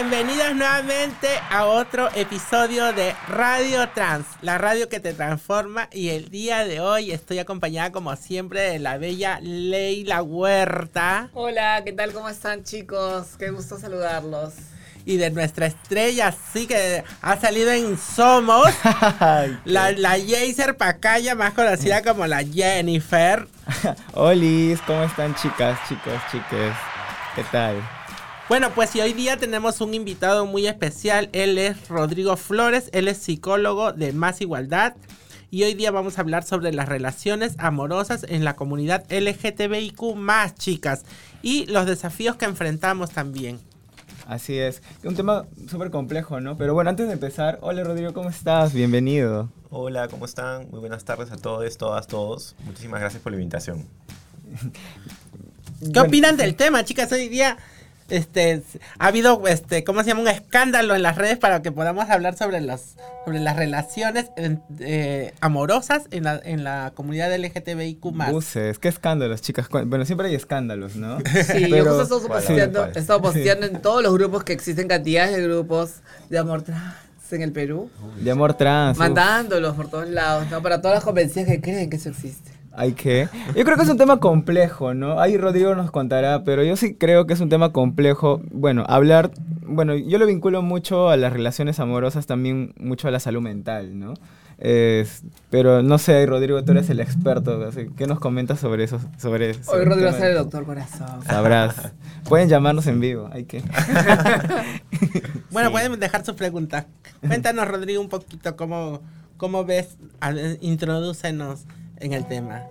Bienvenidos nuevamente a otro episodio de Radio Trans, la radio que te transforma. Y el día de hoy estoy acompañada, como siempre, de la bella Leila Huerta. Hola, ¿qué tal? ¿Cómo están, chicos? Qué gusto saludarlos. Y de nuestra estrella, sí que ha salido en Somos, la, la Jaser Pacaya, más conocida como la Jennifer. Hola, ¿cómo están, chicas, chicos, chiques? ¿Qué tal? Bueno, pues y hoy día tenemos un invitado muy especial. Él es Rodrigo Flores, él es psicólogo de Más Igualdad. Y hoy día vamos a hablar sobre las relaciones amorosas en la comunidad LGTBIQ más chicas y los desafíos que enfrentamos también. Así es, un tema súper complejo, ¿no? Pero bueno, antes de empezar, hola Rodrigo, ¿cómo estás? Bienvenido. Hola, ¿cómo están? Muy buenas tardes a todos, todas, todos. Muchísimas gracias por la invitación. ¿Qué opinan del tema, chicas? Hoy día este ha habido este cómo se llama un escándalo en las redes para que podamos hablar sobre las sobre las relaciones eh, amorosas en la, en la comunidad LGTBIQ Buses, qué escándalos chicas. Bueno siempre hay escándalos no sí yo justo he estado posteando, en todos los grupos que existen cantidades de grupos de amor trans en el Perú. De amor trans mandándolos por todos lados no para todas las convenciones que creen que eso existe hay que. Yo creo que es un tema complejo, ¿no? Ahí Rodrigo nos contará, pero yo sí creo que es un tema complejo. Bueno, hablar. Bueno, yo lo vinculo mucho a las relaciones amorosas, también mucho a la salud mental, ¿no? pero no sé, Rodrigo, tú eres el experto. Así, ¿Qué nos comentas sobre eso? Sobre, Hoy Rodrigo va a ser el doctor corazón. Sabrás. Pueden llamarnos en vivo, hay que. bueno, pueden dejar sus preguntas. Cuéntanos, Rodrigo, un poquito cómo, cómo ves, introdúcenos en el tema.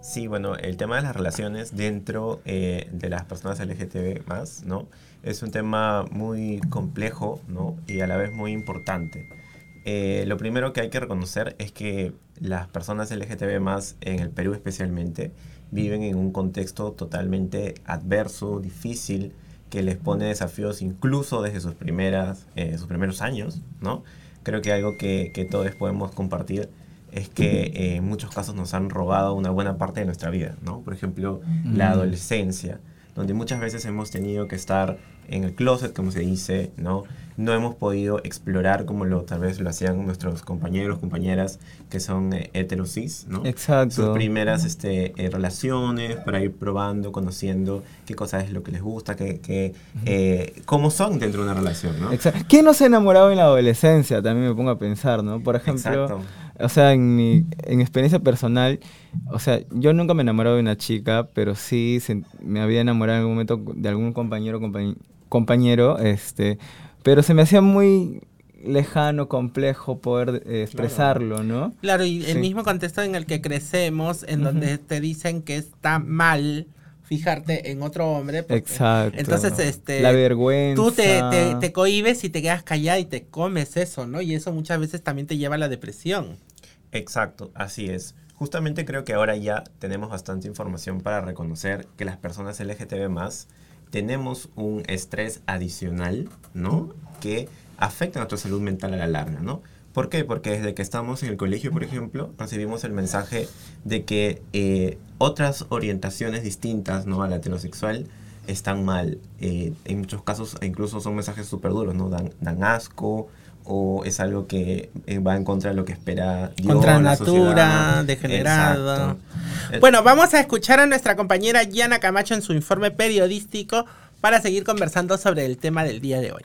Sí, bueno, el tema de las relaciones dentro eh, de las personas LGTB más, ¿no? Es un tema muy complejo, ¿no? Y a la vez muy importante. Eh, lo primero que hay que reconocer es que las personas LGTB más, en el Perú especialmente, viven en un contexto totalmente adverso, difícil, que les pone desafíos incluso desde sus, primeras, eh, sus primeros años, ¿no? Creo que algo que, que todos podemos compartir es que eh, en muchos casos nos han robado una buena parte de nuestra vida, ¿no? Por ejemplo, la adolescencia, donde muchas veces hemos tenido que estar en el closet, como se dice, ¿no? No hemos podido explorar como lo tal vez lo hacían nuestros compañeros, compañeras que son eh, heterosis, ¿no? Exacto. Sus primeras este, eh, relaciones para ir probando, conociendo qué cosas es lo que les gusta, qué, cómo son dentro de una relación, ¿no? Exacto. ¿Quién no se ha enamorado en la adolescencia? También me pongo a pensar, ¿no? Por ejemplo... Exacto o sea, en mi en experiencia personal, o sea, yo nunca me he enamorado de una chica, pero sí me había enamorado en algún momento de algún compañero, compañero, este, pero se me hacía muy lejano, complejo poder eh, expresarlo, ¿no? Claro, y el mismo contexto en el que crecemos, en donde te dicen que está mal fijarte en otro hombre. Exacto. Entonces, este... La vergüenza. Tú te, te, te, cohibes y te quedas callada y te comes eso, ¿no? Y eso muchas veces también te lleva a la depresión. Exacto, así es. Justamente creo que ahora ya tenemos bastante información para reconocer que las personas LGTB más tenemos un estrés adicional, ¿no? Que afecta a nuestra salud mental a la larga, ¿no? ¿Por qué? Porque desde que estamos en el colegio, por ejemplo, recibimos el mensaje de que eh, otras orientaciones distintas ¿no? a la heterosexual están mal. Eh, en muchos casos incluso son mensajes súper duros, ¿no? Dan, dan asco, o es algo que eh, va en contra de lo que espera Dios. Contra natura, degenerada. Bueno, vamos a escuchar a nuestra compañera Yana Camacho en su informe periodístico para seguir conversando sobre el tema del día de hoy.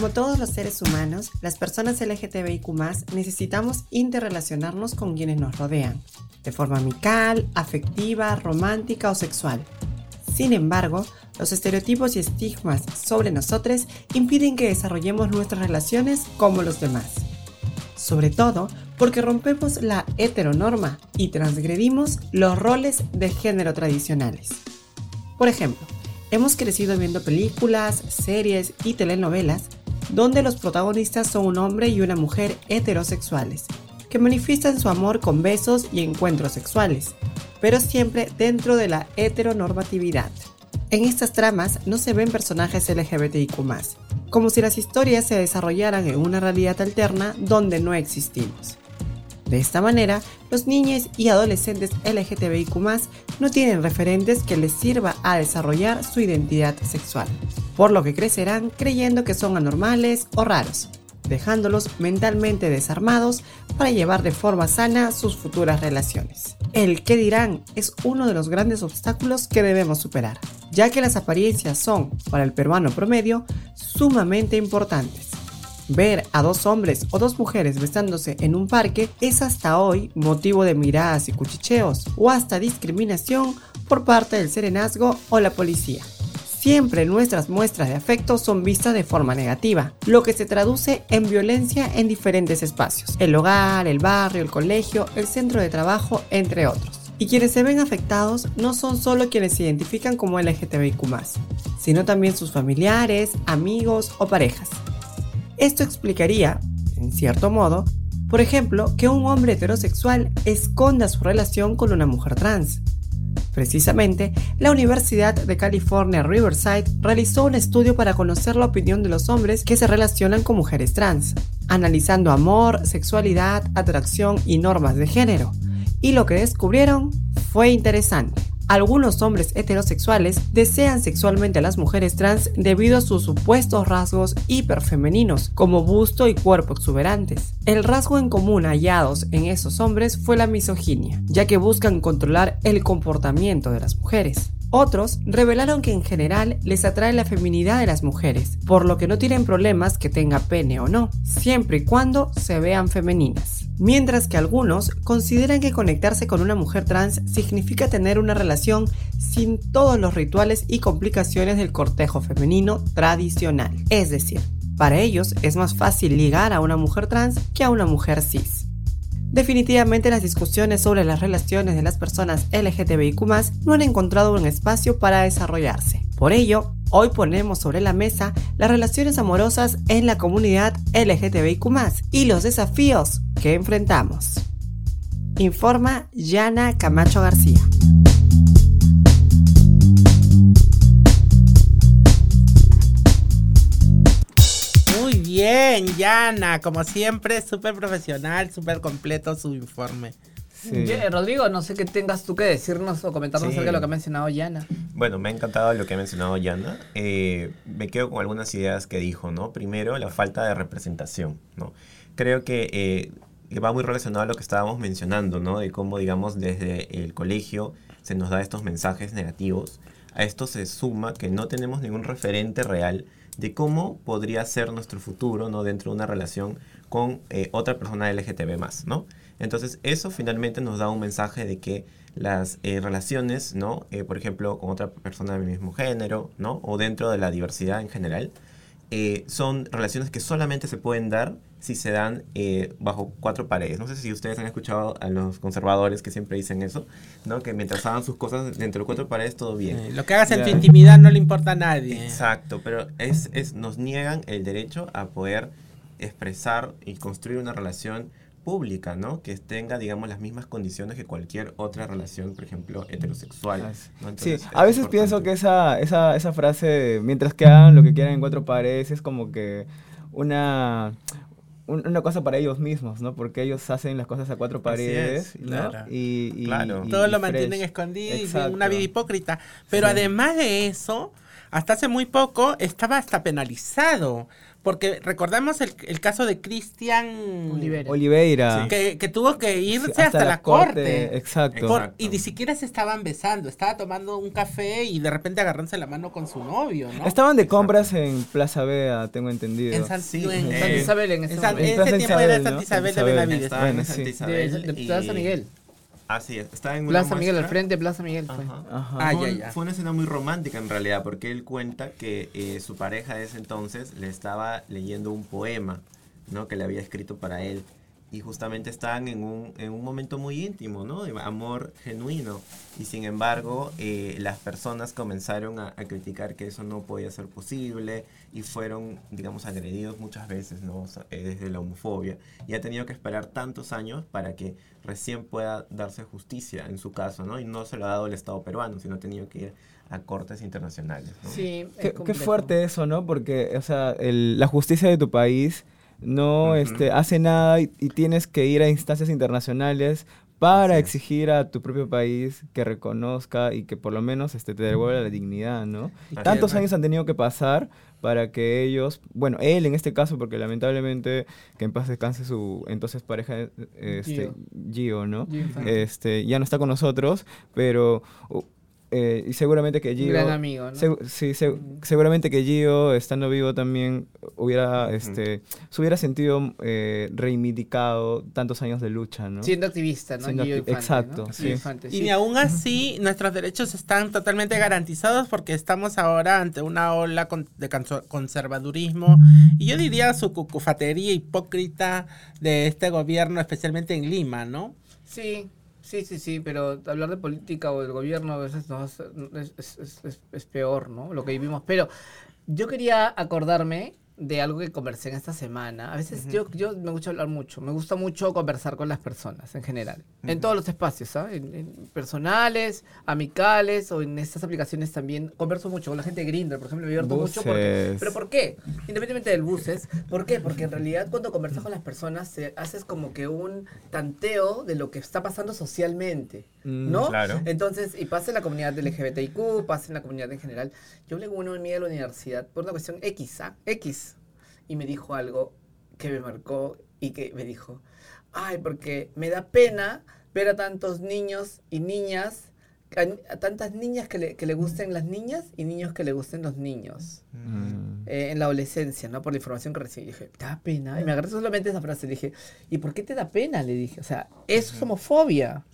Como todos los seres humanos, las personas LGTBIQ necesitamos interrelacionarnos con quienes nos rodean, de forma amical, afectiva, romántica o sexual. Sin embargo, los estereotipos y estigmas sobre nosotros impiden que desarrollemos nuestras relaciones como los demás. Sobre todo porque rompemos la heteronorma y transgredimos los roles de género tradicionales. Por ejemplo, hemos crecido viendo películas, series y telenovelas donde los protagonistas son un hombre y una mujer heterosexuales, que manifiestan su amor con besos y encuentros sexuales, pero siempre dentro de la heteronormatividad. En estas tramas no se ven personajes LGBTIQ, como si las historias se desarrollaran en una realidad alterna donde no existimos. De esta manera, los niños y adolescentes LGTBIQ no tienen referentes que les sirva a desarrollar su identidad sexual, por lo que crecerán creyendo que son anormales o raros, dejándolos mentalmente desarmados para llevar de forma sana sus futuras relaciones. El qué dirán es uno de los grandes obstáculos que debemos superar, ya que las apariencias son, para el peruano promedio, sumamente importantes. Ver a dos hombres o dos mujeres besándose en un parque es hasta hoy motivo de miradas y cuchicheos o hasta discriminación por parte del serenazgo o la policía. Siempre nuestras muestras de afecto son vistas de forma negativa, lo que se traduce en violencia en diferentes espacios, el hogar, el barrio, el colegio, el centro de trabajo, entre otros. Y quienes se ven afectados no son solo quienes se identifican como LGTBIQ, sino también sus familiares, amigos o parejas. Esto explicaría, en cierto modo, por ejemplo, que un hombre heterosexual esconda su relación con una mujer trans. Precisamente, la Universidad de California Riverside realizó un estudio para conocer la opinión de los hombres que se relacionan con mujeres trans, analizando amor, sexualidad, atracción y normas de género. Y lo que descubrieron fue interesante. Algunos hombres heterosexuales desean sexualmente a las mujeres trans debido a sus supuestos rasgos hiperfemeninos, como busto y cuerpo exuberantes. El rasgo en común hallados en esos hombres fue la misoginia, ya que buscan controlar el comportamiento de las mujeres. Otros revelaron que en general les atrae la feminidad de las mujeres, por lo que no tienen problemas que tenga pene o no, siempre y cuando se vean femeninas. Mientras que algunos consideran que conectarse con una mujer trans significa tener una relación sin todos los rituales y complicaciones del cortejo femenino tradicional. Es decir, para ellos es más fácil ligar a una mujer trans que a una mujer cis. Definitivamente las discusiones sobre las relaciones de las personas LGTBIQ no han encontrado un espacio para desarrollarse. Por ello, hoy ponemos sobre la mesa las relaciones amorosas en la comunidad LGTBIQ y los desafíos que enfrentamos. Informa Yana Camacho García. Bien, Yana. Como siempre, súper profesional, súper completo su informe. Rodrigo, no sé qué tengas tú que decirnos o comentarnos acerca de lo que ha mencionado Yana. Bueno, me ha encantado lo que ha mencionado Yana. Eh, me quedo con algunas ideas que dijo, ¿no? Primero, la falta de representación, ¿no? Creo que eh, va muy relacionado a lo que estábamos mencionando, ¿no? De cómo, digamos, desde el colegio se nos da estos mensajes negativos. A esto se suma que no tenemos ningún referente real de cómo podría ser nuestro futuro, ¿no? Dentro de una relación con eh, otra persona LGTB más, ¿no? Entonces, eso finalmente nos da un mensaje de que las eh, relaciones, ¿no? Eh, por ejemplo, con otra persona del mismo género, ¿no? O dentro de la diversidad en general, son relaciones que solamente se pueden dar si se dan eh, bajo cuatro paredes. No sé si ustedes han escuchado a los conservadores que siempre dicen eso, ¿no? Que mientras hagan sus cosas dentro de cuatro paredes, todo bien. lo que hagas en tu intimidad no le importa a nadie. Exacto, pero es, es, nos niegan el derecho a poder expresar y construir una relación pública, ¿no? Que tenga, digamos, las mismas condiciones que cualquier otra relación, por ejemplo, heterosexual. sí, a veces pienso que esa, esa, esa frase, mientras que hagan lo que quieran en cuatro paredes, es como que una, una cosa para ellos mismos, ¿no? Porque ellos hacen las cosas a cuatro paredes, ¿no? Y, Todos lo mantienen escondido y una vida hipócrita. Pero además de eso, hasta hace muy poco estaba hasta penalizado. Porque recordamos el, el caso de Cristian Oliveira, Que, que, tuvo que irse hasta, la, corte. Exacto. y ni siquiera se estaban besando, estaba tomando un café y de repente agarrándose la mano con su novio, ¿no? Estaban de compras en Plaza Bea, tengo entendido. En San, en Isabel, en ese, en ese tiempo era Santa Isabel, de Benavides. Bueno, de, Plaza Miguel. Así es, está en Plaza Miguel, al frente Plaza Miguel. Fue. Ah, fue una escena muy romántica en realidad, porque él cuenta que eh, su pareja de ese entonces le estaba leyendo un poema, ¿no? Que le había escrito para él y justamente estaban en un, en un momento muy íntimo, ¿no? De amor genuino. Y sin embargo, eh, las personas comenzaron a, criticar que eso no podía ser posible y fueron, digamos, agredidos muchas veces, ¿no? Eh, desde la homofobia. Y ha tenido que esperar tantos años para que recién pueda darse justicia en su caso, ¿no? Y no se lo ha dado el Estado peruano, sino ha tenido que ir a cortes internacionales, ¿no? Sí, qué, qué, fuerte eso, ¿no? Porque, o sea, el, la justicia de tu país no este, hace nada y, tienes que ir a instancias internacionales para exigir a tu propio país que reconozca y que por lo menos este, te devuelva la dignidad, ¿no? Tantos años han tenido que pasar para que ellos, bueno, él en este caso, porque lamentablemente que en paz descanse su entonces pareja, este, Gio, ¿no? este, ya no está con nosotros, pero eh, y seguramente que Gio... Gran amigo, ¿no? sí, seguramente que Gio, estando vivo también, hubiera, este, se hubiera sentido eh, reivindicado tantos años de lucha, ¿no? Siendo activista, ¿no? exacto, Sí. y ni aún así, nuestros derechos están totalmente garantizados porque estamos ahora ante una ola de conservadurismo y yo diría su cucufatería hipócrita de este gobierno, especialmente en Lima, ¿no? Sí, Sí, sí, sí, pero hablar de política o del gobierno a veces no, es, es, es, es, peor, ¿no? Lo que vivimos. Pero yo quería acordarme de algo que conversé en esta semana. A veces yo, yo me gusta hablar mucho, me gusta mucho conversar con las personas en general, en todos los espacios, ¿sabes? En, personales, amicales o en estas aplicaciones también. Converso mucho con la gente de Grindr, por ejemplo, me divierto mucho. Porque, ¿Pero por qué? Independientemente del buses, ¿por qué? Porque en realidad cuando conversas con las personas haces como que un tanteo de lo que está pasando socialmente, mm, ¿no? Claro. Entonces, y pasa en la comunidad LGBTIQ, pasa en la comunidad en general. Yo hablé con una amiga de la universidad por una cuestión X, ¿ah? X y me dijo algo que me marcó y que me dijo, ay, porque me da pena ver a tantos niños y niñas, a, tantas niñas que le, que le, gusten las niñas y niños que le gusten los niños mm. eh, en la adolescencia, ¿no? Por la información que recibí. dije, da pena. Y me agarré solamente esa frase. Le dije, ¿y por qué te da pena? Le dije, o sea, eso es homofobia.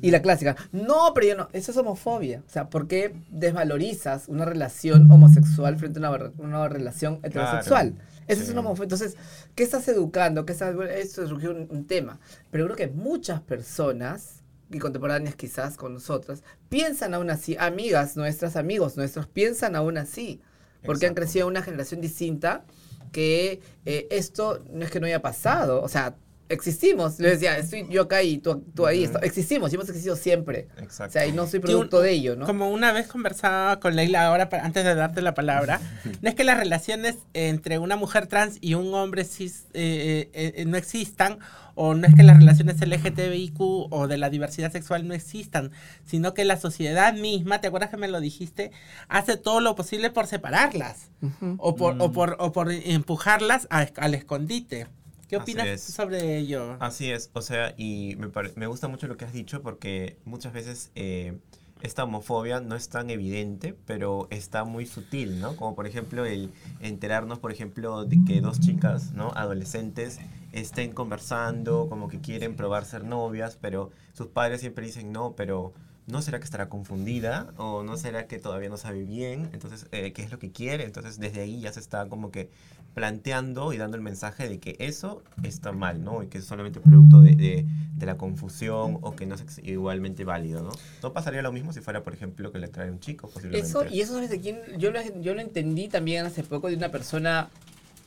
Y la clásica, no, pero yo no, eso es homofobia. O sea, ¿por qué desvalorizas una relación homosexual frente a una, una relación heterosexual? Eso es una homofobia. Entonces, ¿qué estás educando? ¿Qué estás... Esto surgió un, un, tema. Pero creo que muchas personas, y contemporáneas quizás con nosotras, piensan aún así, amigas nuestras, amigos nuestros, piensan aún así. Porque han crecido una generación distinta que eh, esto no es que no haya pasado. O sea, existimos. Le decía, estoy yo acá y tú, tú ahí. Existimos y hemos existido siempre. Exacto. O sea, y no soy producto de ello, ¿no? Como una vez conversaba con Leila ahora, antes de darte la palabra, no es que las relaciones entre una mujer trans y un hombre cis eh, eh, eh, no existan, o no es que las relaciones LGTBIQ o de la diversidad sexual no existan, sino que la sociedad misma, ¿te acuerdas que me lo dijiste? Hace todo lo posible por separarlas, o, por, o, mm. por, o por empujarlas al escondite. ¿Qué opinas sobre ello? Así es, o sea, y me, me, gusta mucho lo que has dicho porque muchas veces eh, esta homofobia no es tan evidente, pero está muy sutil, ¿no? Como por ejemplo el enterarnos, por ejemplo, de que dos chicas, ¿no? Adolescentes estén conversando, como que quieren probar ser novias, pero sus padres siempre dicen no, pero ¿no será que estará confundida? ¿O no será que todavía no sabe bien? Entonces, eh, ¿qué es lo que quiere? Entonces, desde ahí ya se está como que planteando y dando el mensaje de que eso está mal, ¿no? Y que es solamente producto de, de, la confusión o que no es igualmente válido, ¿no? No pasaría lo mismo si fuera, por ejemplo, que le trae un chico, posiblemente. Eso, y eso, ¿sabes de quién? Yo lo, yo lo entendí también hace poco de una persona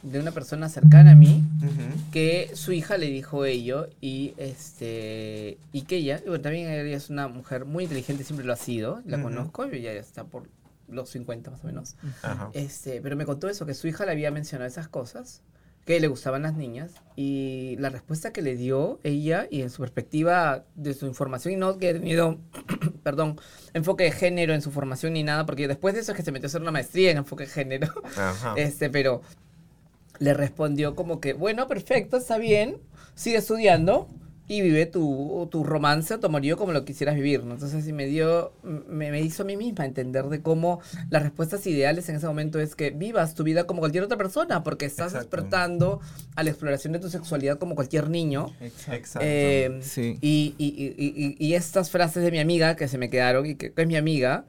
de una persona cercana a mí que su hija le dijo ello y este y que ella bueno también ella es una mujer muy inteligente siempre lo ha sido la conozco y ya está por los 50 más o menos. Este, pero me contó eso, que su hija le había mencionado esas cosas, que le gustaban las niñas, y la respuesta que le dio ella, y en su perspectiva de su información, y no que ha tenido, perdón, enfoque de género en su formación ni nada, porque después de eso es que se metió a hacer una maestría en enfoque de género, este, pero le respondió como que, bueno, perfecto, está bien, sigue estudiando, y vive tu, tu romance o tu amorío como lo quisieras vivir, ¿no? Entonces, me dio, me, hizo a mí misma entender de cómo las respuestas ideales en ese momento es que vivas tu vida como cualquier otra persona, porque estás despertando a la exploración de tu sexualidad como cualquier niño. Exacto. Eh, sí. y, y, y, estas frases de mi amiga que se me quedaron y que, es mi amiga,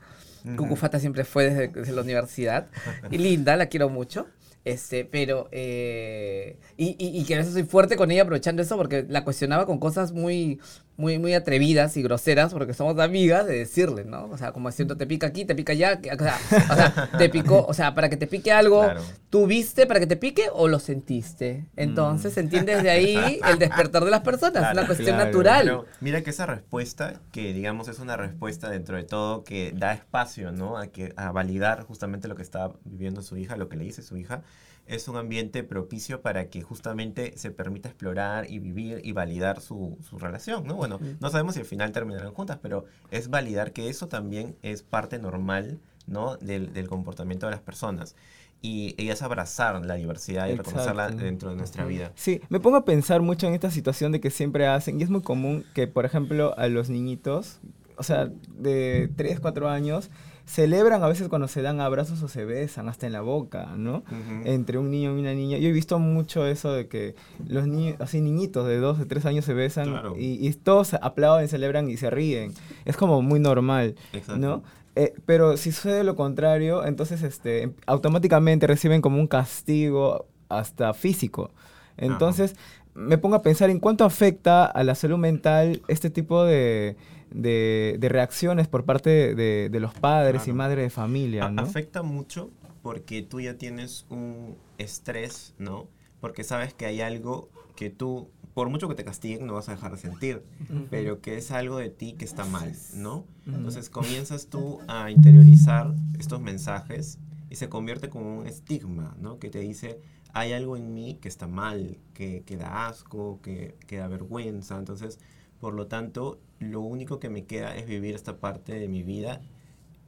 Cucufata siempre fue desde, desde la universidad, y linda, la quiero mucho. Este, pero, eh, y, y, y, que a veces soy fuerte con ella aprovechando eso porque la cuestionaba con cosas muy, muy, muy atrevidas y groseras porque somos amigas de decirle, ¿no? O sea, como diciendo, te pica aquí, te pica allá, o sea, o sea te picó, o sea, para que te pique algo, ¿tú viste para que te pique o lo sentiste? Entonces, se mm. entiende desde ahí el despertar de las personas, es una cuestión natural. mira que esa respuesta, que digamos es una respuesta dentro de todo que da espacio, ¿no? A, que, a validar justamente lo que está viviendo su hija, lo que le dice su hija, es un ambiente propicio para que justamente se permita explorar y vivir y validar su, su relación, ¿no? Bueno, no sabemos si al final terminarán juntas, pero es validar que eso también es parte normal, ¿no? Del, del comportamiento de las personas y, es abrazar la diversidad y reconocerla dentro de nuestra vida. Sí, me pongo a pensar mucho en esta situación de que siempre hacen, y es muy común que, por ejemplo, a los niñitos, o sea, de 3, 4 años, celebran a veces cuando se dan abrazos o se besan, hasta en la boca, ¿no? Entre un niño y una niña. Yo he visto mucho eso de que los niños, así niñitos de 2, de 3 años se besan y, y, todos aplauden, celebran y se ríen. Es como muy normal, ¿no? Eh, pero si sucede lo contrario, entonces este, automáticamente reciben como un castigo hasta físico. Entonces me pongo a pensar en cuánto afecta a la salud mental este tipo de, de, reacciones por parte de, los padres y madres de familia. ¿no? Afecta mucho porque tú ya tienes un estrés, ¿no? Porque sabes que hay algo que tú por mucho que te castiguen, no vas a dejar de sentir, pero que es algo de ti que está mal, ¿no? Entonces comienzas tú a interiorizar estos mensajes y se convierte como un estigma, ¿no? Que te dice, hay algo en mí que está mal, que, que da asco, que, que, da vergüenza. Entonces, por lo tanto, lo único que me queda es vivir esta parte de mi vida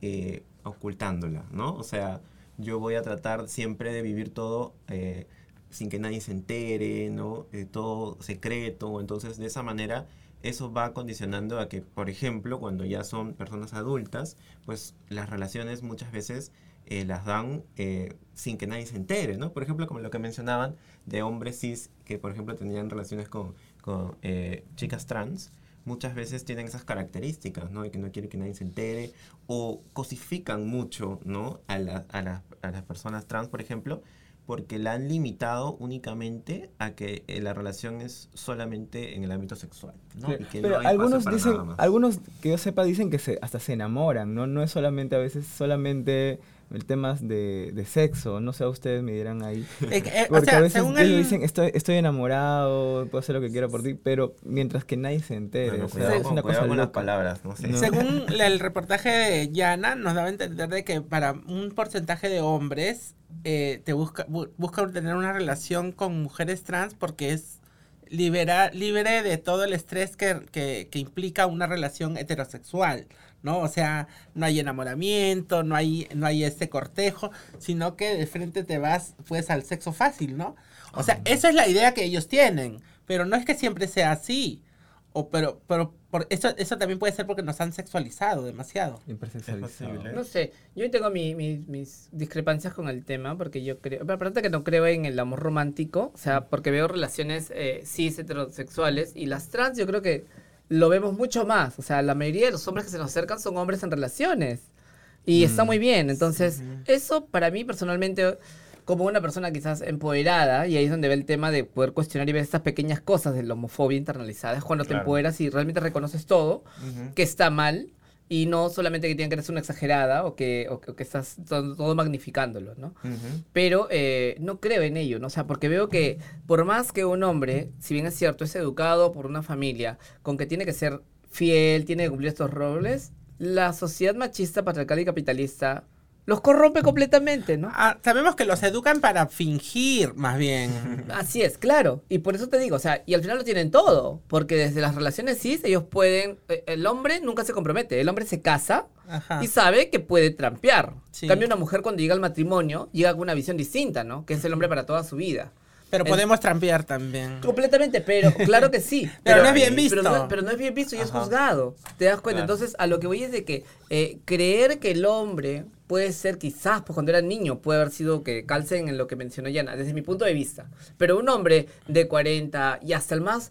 eh, ocultándola, ¿no? O sea, yo voy a tratar siempre de vivir todo... Eh, sin que nadie se entere, ¿no? Eh, todo secreto. Entonces, de esa manera, eso va condicionando a que, por ejemplo, cuando ya son personas adultas, pues las relaciones muchas veces eh, las dan eh, sin que nadie se entere, ¿no? Por ejemplo, como lo que mencionaban de hombres cis que, por ejemplo, tenían relaciones con, con chicas trans, muchas veces tienen esas características, ¿no? De que no quieren que nadie se entere o cosifican mucho, ¿no? A, a, a las personas trans, por ejemplo, porque la han limitado únicamente a que eh, la relación es solamente en el ámbito sexual. ¿no? Pero algunos dicen, algunos que yo sepa dicen que se, hasta se enamoran, ¿no? No es solamente a veces solamente el tema de, de sexo, no sé, ustedes me dirán ahí. Eh, porque a veces ellos dicen, estoy, estoy enamorado, puedo hacer lo que quiera por ti, pero mientras que nadie se entere. o sea, es una cosa con las palabras, no sé. Según el reportaje de Yana, nos daba a entender de que para un porcentaje de hombres eh, te busca, busca tener una relación con mujeres trans porque es libera, libre de todo el estrés que, que, que implica una relación heterosexual. ¿no? O sea, no hay enamoramiento, no hay, no hay este cortejo, sino que de frente te vas pues al sexo fácil, ¿no? O sea, esa es la idea que ellos tienen, pero no es que siempre sea así. O pero pero por eso eso también puede ser porque nos han sexualizado demasiado. No sé, yo tengo mis discrepancias con el tema porque yo creo, pero aparte que no creo en el amor romántico, o sea, porque veo relaciones eh, cis heterosexuales y las trans yo creo que lo vemos mucho más. O sea, la mayoría de los hombres que se nos acercan son hombres en relaciones. Y está mm. muy bien. Entonces, eso para mí personalmente, como una persona quizás empoderada, y ahí es donde ve el tema de poder cuestionar y ver estas pequeñas cosas de la homofobia internalizada, es cuando te empoderas y realmente reconoces todo, que está mal, y no solamente que tienen que ser una exagerada o que, o, que estás todo, magnificándolo, ¿no? Pero eh, no creo en ello, ¿no? O sea, porque veo que por más que un hombre, si bien es cierto, es educado por una familia con que tiene que ser fiel, tiene que cumplir estos roles, la sociedad machista, patriarcal y capitalista los corrompe completamente, ¿no? Ah, sabemos que los educan para fingir, más bien. Así es, claro. Y por eso te digo, o sea, y al final lo tienen todo. Porque desde las relaciones cis, ellos pueden. Eh, el hombre nunca se compromete. El hombre se casa y sabe que puede trampear. En cambio, una mujer cuando llega al matrimonio, llega con una visión distinta, ¿no? Que es el hombre para toda su vida. Pero podemos trampear también. Completamente, pero claro que sí. pero, no es bien visto. Pero no, es bien visto y es juzgado. ¿Te das cuenta? Entonces, a lo que voy es de que eh, creer que el hombre puede ser quizás, pues cuando era niño, puede haber sido que calcen en lo que mencionó Yana, desde mi punto de vista. Pero un hombre de 40 y hasta el más,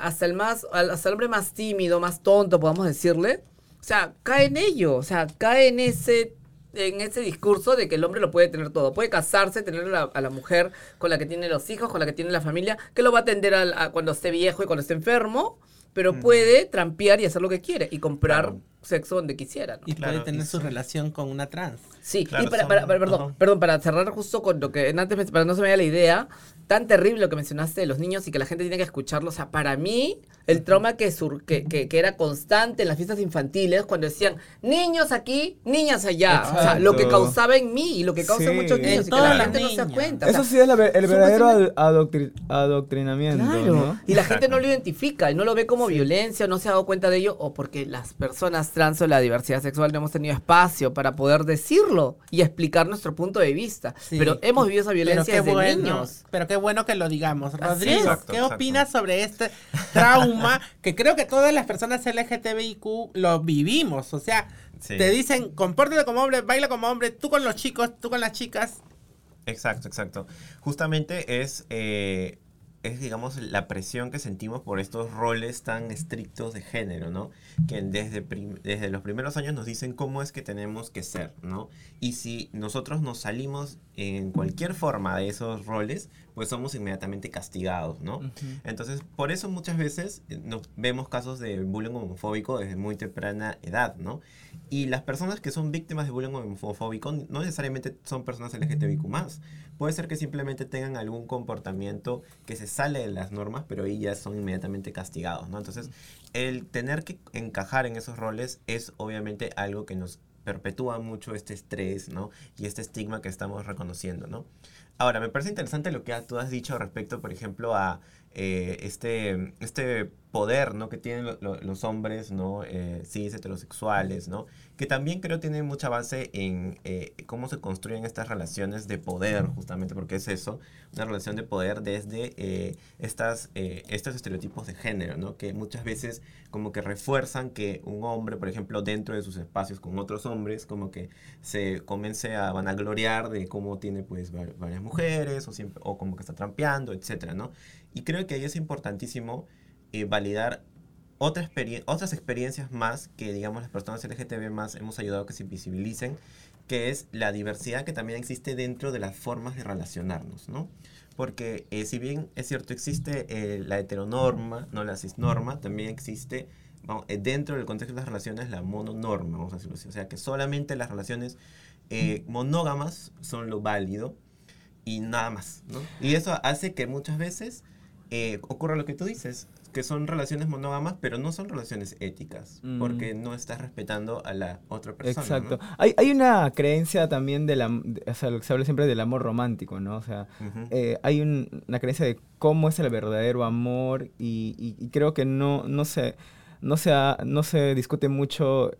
hasta el más, hasta el hombre más tímido, más tonto, podamos decirle, o sea, cae en ello, o sea, cae en ese en ese discurso de que el hombre lo puede tener todo. Puede casarse, tener a la, mujer con la que tiene los hijos, con la que tiene la familia, que lo va a atender a, cuando esté viejo y cuando esté enfermo, pero puede trampear y hacer lo que quiere y comprar sexo donde quisiera. Y puede tener su relación con una trans. Sí, y para, perdón, perdón, para cerrar justo con lo que antes, para no se me vaya la idea, tan terrible lo que mencionaste de los niños y que la gente tiene que escucharlo. O sea, para mí, el trauma que, sur, que, que, que era constante en las fiestas infantiles, cuando decían niños aquí, niñas allá. O sea, lo que Exacto. causaba en mí y lo que causa en Sí. muchos En niños y que la gente no se da cuenta. O sea, Eso sí es la el verdadero ad- adoctri- adoctrinamiento, Claro, ¿no? y la gente Exacto. no lo identifica y no lo ve como violencia, no se ha dado cuenta de ello, o porque las personas trans o la diversidad sexual no hemos tenido espacio para poder decirlo y explicar nuestro punto de vista. Sí. Pero hemos vivido esa violencia desde bueno, niños. pero qué bueno que lo digamos. Rodrigo, Exacto, ¿qué exacto. opinas sobre este trauma que creo que todas las personas LGTBIQ lo vivimos? O sea, Sí. te dicen, compórtate como hombre, baila como hombre, tú con los chicos, tú con las chicas. Exacto, exacto. Justamente es, eh, es, digamos, la presión que sentimos por estos roles tan estrictos de género, ¿no? Que desde, desde los primeros años nos dicen cómo es que tenemos que ser, ¿no? Y si nosotros nos salimos en cualquier forma de esos roles, pues somos inmediatamente castigados, ¿no? Entonces, por eso muchas veces eh, nos vemos casos de bullying homofóbico desde muy temprana edad, ¿no? Y las personas que son víctimas de bullying homofóbico no necesariamente son personas LGTBIQ+. Puede ser que simplemente tengan algún comportamiento que se sale de las normas, pero ahí ya son inmediatamente castigados, ¿no? Entonces, el tener que encajar en esos roles es obviamente algo que nos perpetúa mucho este estrés, ¿no? Y este estigma que estamos reconociendo, ¿no? Ahora, me parece interesante lo que tú has dicho respecto, por ejemplo, a eh, este, este poder, ¿no? Que tienen lo- lo- los hombres, ¿no? Eh, cis, heterosexuales, ¿no? Que también creo tiene mucha base en eh, cómo se construyen estas relaciones de poder, justamente porque es eso, una relación de poder desde eh, estas, eh, estos estereotipos de género, ¿no? Que muchas veces como que refuerzan que un hombre, por ejemplo, dentro de sus espacios con otros hombres, como que se comience a vanagloriar de cómo tiene pues va- varias mujeres o, siempre, o como que está trampeando, etcétera, ¿no? Y creo que ahí es importantísimo eh, validar otra otras experiencias más que, digamos, las personas LGTB más hemos ayudado que se visibilicen, que es la diversidad que también existe dentro de las formas de relacionarnos, ¿no? Porque eh, si bien es cierto, existe eh, la heteronorma, no la cisnorma, también existe vamos, eh, dentro del contexto de las relaciones la mononorma, vamos a decirlo así. O sea, que solamente las relaciones eh, monógamas son lo válido y nada más, ¿no? Y eso hace que muchas veces eh, ocurra lo que tú dices, que son relaciones monógamas, pero no son relaciones éticas, Mm. porque no estás respetando a la otra persona. Exacto. ¿no? Hay, hay una creencia también de la, o sea, lo que se habla siempre del amor romántico, ¿no? O sea, eh, hay un- una creencia de cómo es el verdadero amor y, y- y creo que no, no, se, no, se ha- no se discute mucho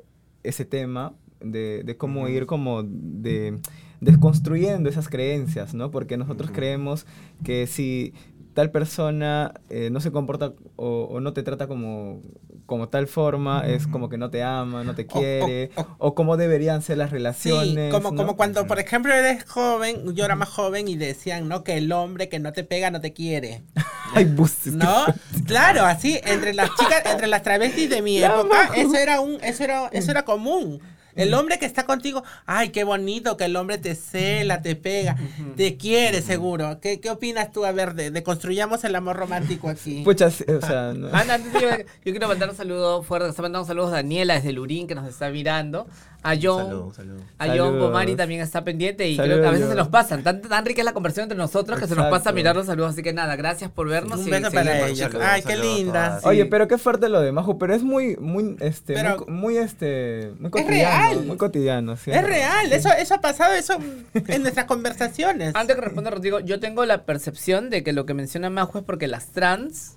ese tema de, de cómo ir como de desconstruyendo esas creencias, ¿no? Porque nosotros creemos que si tal persona eh, no se comporta o, o no te trata como, como tal forma, es como que no te ama, no te O- o- quiere, o- o, cómo deberían ser las Sí, relaciones. como, ¿no? como cuando, por ejemplo, eres joven, yo era más joven y decían, ¿no? Que el hombre que no te pega no te quiere. Ay, bus, es que- ¿No? Claro, así, entre las chicas, entre las travestis de mi La época, eso era un, eso era, eso era común. El hombre que está contigo, ay, qué bonito que el hombre te cela, te pega, te quiere seguro. ¿Qué, qué opinas tú? A ver, de, de construyamos el amor romántico aquí. Pucha, sí, o sea, no- Ah, yo quiero mandar un saludo fuerte, está mandando saludos a Daniela desde Lurín que nos está mirando. A John, Saludo, saludo. a John Saludos. También está pendiente y creo que a veces se nos pasan. Tan, tan rica es la conversación entre nosotros que se nos pasa Exacto. mirar los saludos. Así que nada, gracias por vernos. un y beso para seguimos. ellos. Ay, qué a todas. Oye, pero qué fuerte lo de Majo, pero es muy, muy, este, Pero- muy, muy, este, muy Es cotidiano, real. muy cotidiano, sí. Es real, eso, eso ha pasado eso en nuestras conversaciones. Antes que responda Rodrigo, yo tengo la percepción de que lo que menciona Majo es porque las trans,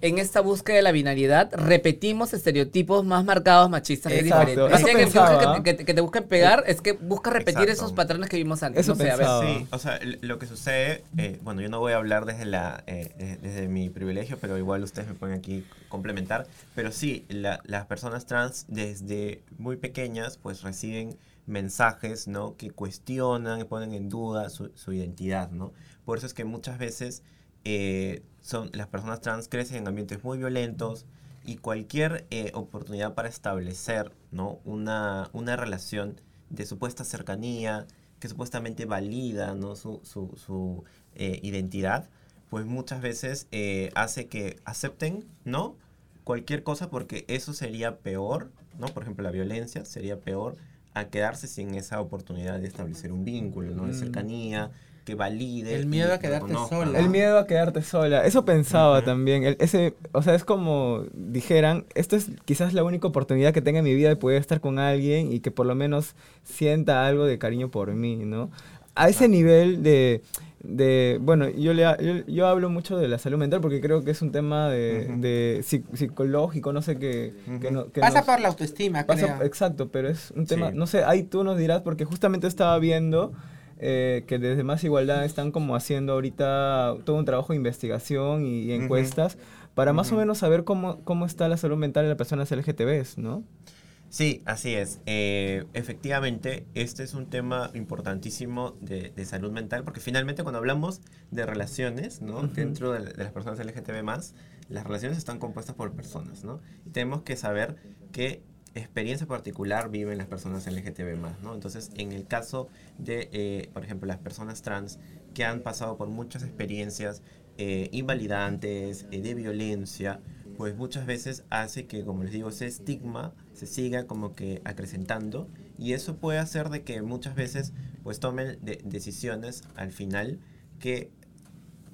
en esta búsqueda de la binariedad, repetimos estereotipos más marcados machistas que es Exacto. diferente. Eso que, busca que, te- que te- que te busquen pegar es que busca repetir Exacto. esos patrones que vimos antes. Eso no sé, a ver. Sí, o sea, lo que sucede, eh, bueno, yo no voy a hablar desde, la, eh, de- desde mi privilegio, pero igual ustedes me pueden aquí complementar. Pero sí, la- las personas trans desde muy pequeñas pues reciben mensajes, ¿no? Que cuestionan, que ponen en duda su, su identidad, ¿no? Por eso es que muchas veces eh, son, las personas trans crecen en ambientes muy violentos y cualquier eh, oportunidad para establecer, ¿no? Una, una relación de supuesta cercanía, que supuestamente valida ¿no? su, su, su, eh, identidad, pues muchas veces eh, hace que acepten ¿no? cualquier cosa porque eso sería peor, ¿no? por ejemplo la violencia sería peor a quedarse sin esa oportunidad de establecer un vínculo, ¿no? de Mm. cercanía, que valide. El miedo a quedarte sola. El miedo a quedarte sola. Eso pensaba también. ese, o sea, es como dijeran, esto es quizás la única oportunidad que tenga en mi vida de poder estar con alguien y que por lo menos sienta algo de cariño por mí, ¿no? A ese nivel de de, bueno, yo, le, yo, hablo mucho de la salud mental porque creo que es un tema de, psicológico, no sé qué. pasa por la autoestima, creo. Exacto, pero es un tema, no sé, ahí tú nos dirás porque justamente estaba viendo eh, que desde Más Igualdad están como haciendo ahorita todo un trabajo de investigación y, encuestas para más o menos saber cómo, cómo está la salud mental de las personas LGTBs, ¿no? Sí, así es. Eh, efectivamente, este es un tema importantísimo de, salud mental, porque finalmente cuando hablamos de relaciones, ¿no? Dentro de, las personas LGTB+, las relaciones están compuestas por personas, ¿no? Y tenemos que saber qué experiencia particular viven las personas LGTB+, ¿no? Entonces, en el caso de, eh, por ejemplo, las personas trans que han pasado por muchas experiencias eh, invalidantes, de violencia, pues muchas veces hace que, como les digo, ese estigma se siga como que acrecentando y eso puede hacer de que muchas veces pues tomen decisiones al final que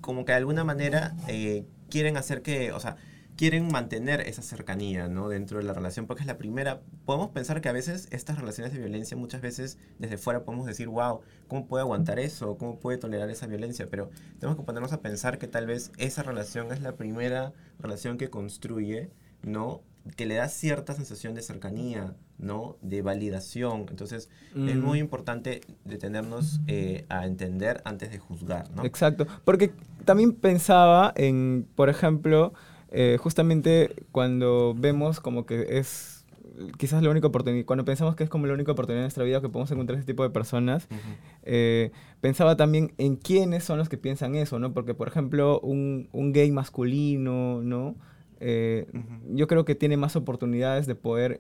como que de alguna manera eh, quieren hacer que, o sea, quieren mantener esa cercanía, ¿no? Dentro de la relación, porque es la primera. Podemos pensar que a veces estas relaciones de violencia, muchas veces desde fuera podemos decir, wow, ¿cómo puede aguantar eso? ¿Cómo puede tolerar esa violencia? Pero tenemos que ponernos a pensar que tal vez esa relación es la primera relación que construye, ¿no? Que le da cierta sensación de cercanía, ¿no? De validación. Entonces, es muy mm. importante detenernos eh, a entender antes de juzgar, ¿no? Exacto. Porque también pensaba en, por ejemplo, eh, justamente cuando vemos como que es quizás la única oportunidad, cuando pensamos que es como la única oportunidad en nuestra vida que podemos encontrar ese tipo de personas, eh, pensaba también en quiénes son los que piensan eso, ¿no? Porque, por ejemplo, un, un gay masculino, ¿no? Eh, yo creo que tiene más oportunidades de poder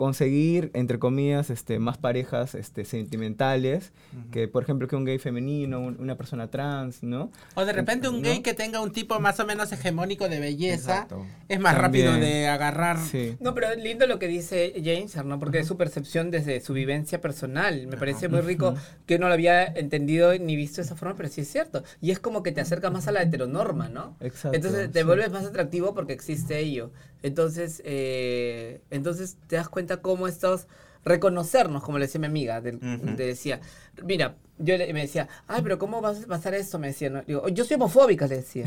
conseguir, entre comillas, este, más parejas este, sentimentales, que por ejemplo que un gay femenino, una persona trans, ¿no? O de repente un gay que tenga un tipo más o menos hegemónico de belleza, es más rápido de agarrar. No, pero es lindo lo que dice James, ¿no? Porque es su percepción desde su vivencia personal. Me parece muy rico que no lo había entendido ni visto de esa forma, pero sí es cierto. Y es como que te acerca más a la heteronorma, ¿no? Exacto. Entonces te vuelves más atractivo porque existe ello. Entonces, eh, entonces te das cuenta cómo estos reconocernos, como le decía mi amiga, de, decía, mira, yo le, me decía, ay, pero ¿cómo vas a pasar esto? Me decía, ¿no? Digo, yo soy homofóbica, le decía.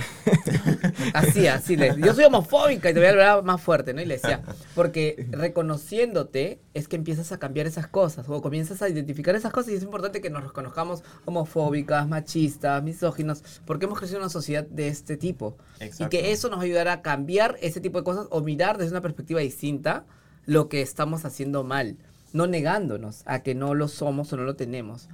así, así, le, yo soy homofóbica y te voy a hablar más fuerte, ¿no? Y le decía, porque reconociéndote es que empiezas a cambiar esas cosas, o comienzas a identificar esas cosas y es importante que nos reconozcamos homofóbicas, machistas, misóginos, porque hemos crecido en una sociedad de este tipo. Y que eso nos ayudará a cambiar ese tipo de cosas o mirar desde una perspectiva distinta lo que estamos haciendo mal, no negándonos a que no lo somos o no lo tenemos.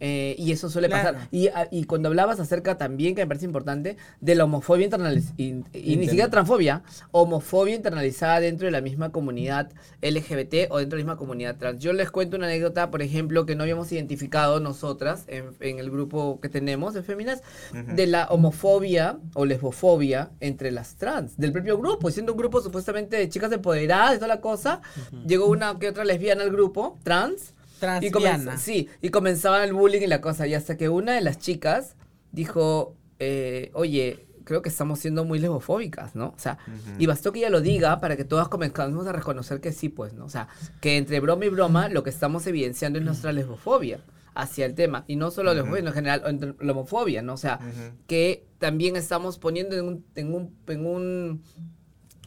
Eh, y eso suele pasar. Y, ah, y, cuando hablabas acerca también, que me parece importante, de la homofobia internalizada, y, ni siquiera transfobia, homofobia internalizada dentro de la misma comunidad LGBT o dentro de la misma comunidad trans. Yo les cuento una anécdota, por ejemplo, que no habíamos identificado nosotras en, en el grupo que tenemos de féminas, de la homofobia o lesbofobia entre las trans, del propio grupo, siendo un grupo supuestamente de chicas empoderadas y toda la cosa, llegó una que otra lesbiana al grupo, trans, y sí, y comenzaba el bullying y la cosa. Y hasta que una de las chicas dijo, eh, oye, creo que estamos siendo muy lesbofóbicas, ¿no? O sea, y bastó que ella lo diga para que todas comenzamos a reconocer que sí, pues, ¿no? O sea, que entre broma y broma lo que estamos evidenciando es nuestra lesbofobia hacia el tema. Y no solo la lesbofobia, en general, la homofobia, ¿no? O sea, que también estamos poniendo en un, en un, en un,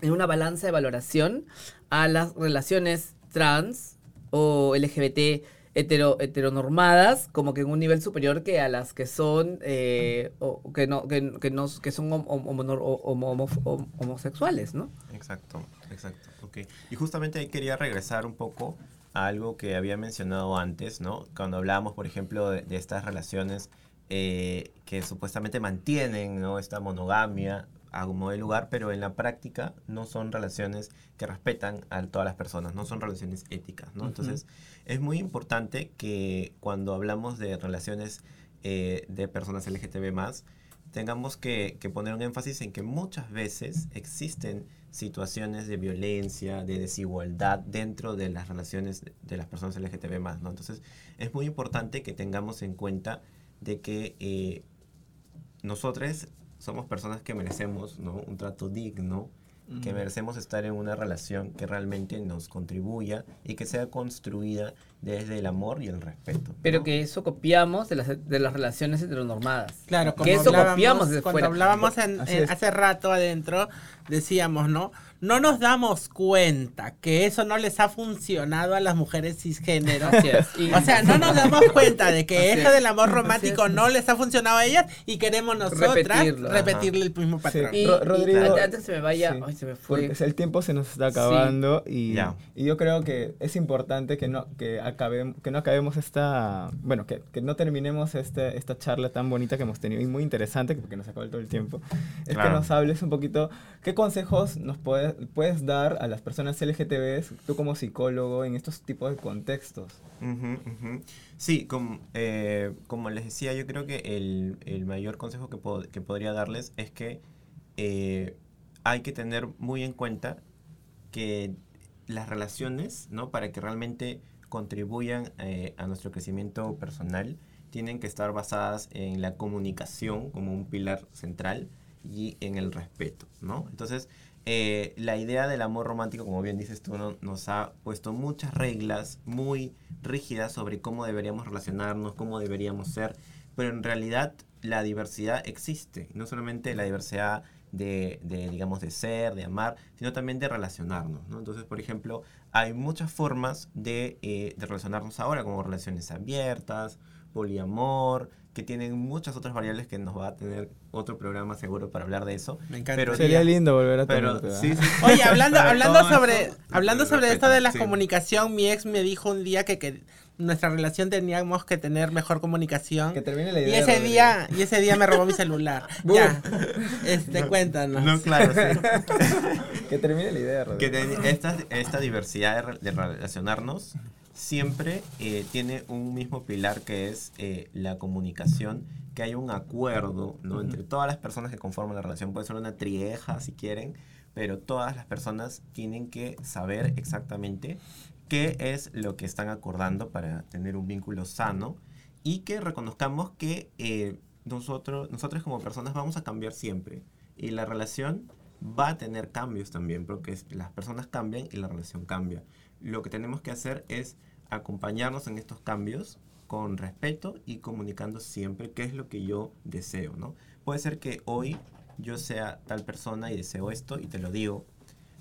en una balanza de valoración a las relaciones trans o LGBT hetero, heteronormadas como que en un nivel superior que a las que son eh, o, que no que, no, que son homosexuales, ¿no? Exacto, exacto. Okay. Y justamente ahí quería regresar un poco a algo que había mencionado antes, ¿no? Cuando hablábamos, por ejemplo, de, estas relaciones eh, que supuestamente mantienen ¿no? esta monogamia a como de lugar, pero en la práctica no son relaciones que respetan a todas las personas, no son relaciones éticas, ¿no? Entonces, es muy importante que cuando hablamos de relaciones eh, de personas LGTB+, tengamos que, poner un énfasis en que muchas veces existen situaciones de violencia, de desigualdad dentro de las relaciones de, las personas LGTB+, ¿no? Entonces, es muy importante que tengamos en cuenta de que eh, nosotros somos personas que merecemos ¿no? un trato digno, que merecemos estar en una relación que realmente nos contribuya y que sea construida desde el amor y el respeto. Pero que eso copiamos de las, de las relaciones heteronormadas. Claro, como que eso copiamos de cuando fuera. hablábamos en- en- hace rato adentro, decíamos, ¿no? No nos damos cuenta que eso no les ha funcionado a las mujeres cisgénero. Y- O sea, no nos damos cuenta de que Así eso es. del amor romántico no les ha funcionado a ellas y queremos nosotras Repetirlo, repetirle el mismo patrón. Y, Ro- y Rodrigo- antes, antes se me vaya, Sí. ay, se me fue. Porque el tiempo se nos está Sí. acabando y, Ya. y yo creo que es importante que no, que acabemos, que no acabemos esta, bueno, que, que no terminemos este, esta charla tan bonita que hemos tenido y muy interesante, porque nos acabó todo el tiempo, es Claro. que nos hables un poquito, ¿qué consejos nos puedes, puedes dar a las personas LGTBs, tú como psicólogo, en estos tipos de contextos? Ujú, ujú. Sí, como, eh, como les decía, yo creo que el, el mayor consejo que, pod- que podría darles es que eh, hay que tener muy en cuenta que las relaciones, ¿no? Para que realmente contribuyan eh, a nuestro crecimiento personal, tienen que estar basadas en la comunicación como un pilar central y en el respeto, ¿no? Entonces, eh, la idea del amor romántico, como bien dices tú, ¿no? nos ha puesto muchas reglas muy rígidas sobre cómo deberíamos relacionarnos, cómo deberíamos ser, pero en realidad la diversidad existe, no solamente la diversidad de, de, digamos, de ser, de amar, sino también de relacionarnos, ¿no? Entonces, por ejemplo, hay muchas formas de, eh, de relacionarnos ahora, como relaciones abiertas, poliamor, que tienen muchas otras variables que nos va a tener otro programa seguro para hablar de eso. Me encanta. Pero Sería lindo volver a Pero, sí, sí. Oye, hablando, hablando sobre, eso, hablando sobre esto de la sí. comunicación, mi ex me dijo un día que, que nuestra relación teníamos que tener mejor comunicación. Que termine la Y idea. ese Rodrigo. día, y ese día me robó mi celular. ya. Este, cuéntanos. No, claro, sí. Que termine la idea, que Rodrigo. de- esta, esta diversidad de relacionarnos siempre eh, tiene un mismo pilar que es eh, la comunicación, que hay un acuerdo ¿no? entre todas las personas que conforman la relación. Puede ser una trieja si quieren, pero todas las personas tienen que saber exactamente qué es lo que están acordando para tener un vínculo sano y que reconozcamos que eh, nosotros, nosotros como personas vamos a cambiar siempre y la relación va a tener cambios también porque las personas cambian y la relación cambia. Lo que tenemos que hacer es acompañarnos en estos cambios con respeto y comunicando siempre qué es lo que yo deseo, ¿no? Puede ser que hoy yo sea tal persona y deseo esto y te lo digo.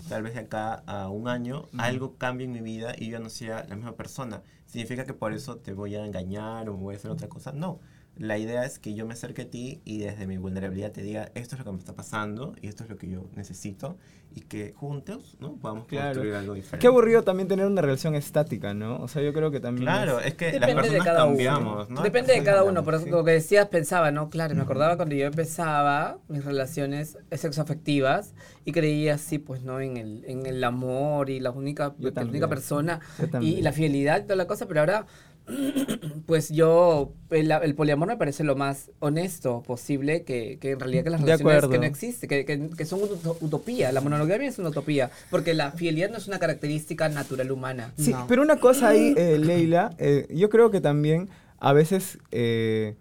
Tal vez de acá a un año algo cambie en mi vida y yo no sea la misma persona. ¿Significa que por eso te voy a engañar o voy a hacer otra cosa? No. La idea es que yo me acerque a ti y desde mi vulnerabilidad te diga esto es lo que me está pasando y esto es lo que yo necesito y que juntos ¿no? podamos Claro. construir algo diferente. Qué aburrido también tener una relación estática, ¿no? O sea, yo creo que también. Claro, es- es que las Depende de personas cada cambiamos, uno. ¿no? Depende de Las cada uno. Por eso cambiamos, lo que decías, pensaba, ¿no? Claro, me acordaba cuando yo empezaba mis relaciones sexoafectivas y creía así, pues, ¿no? En el, en el amor y la única, la única persona y, la fidelidad y toda la cosa, pero ahora, pues yo, el, el poliamor me parece lo más honesto posible que, que en realidad que las relaciones que no existen, que, que, que son utopía. La monogamia es una utopía, porque la fidelidad no es una característica natural humana. Sí, No. pero una cosa ahí, eh, Leila, eh, yo creo que también a veces eh,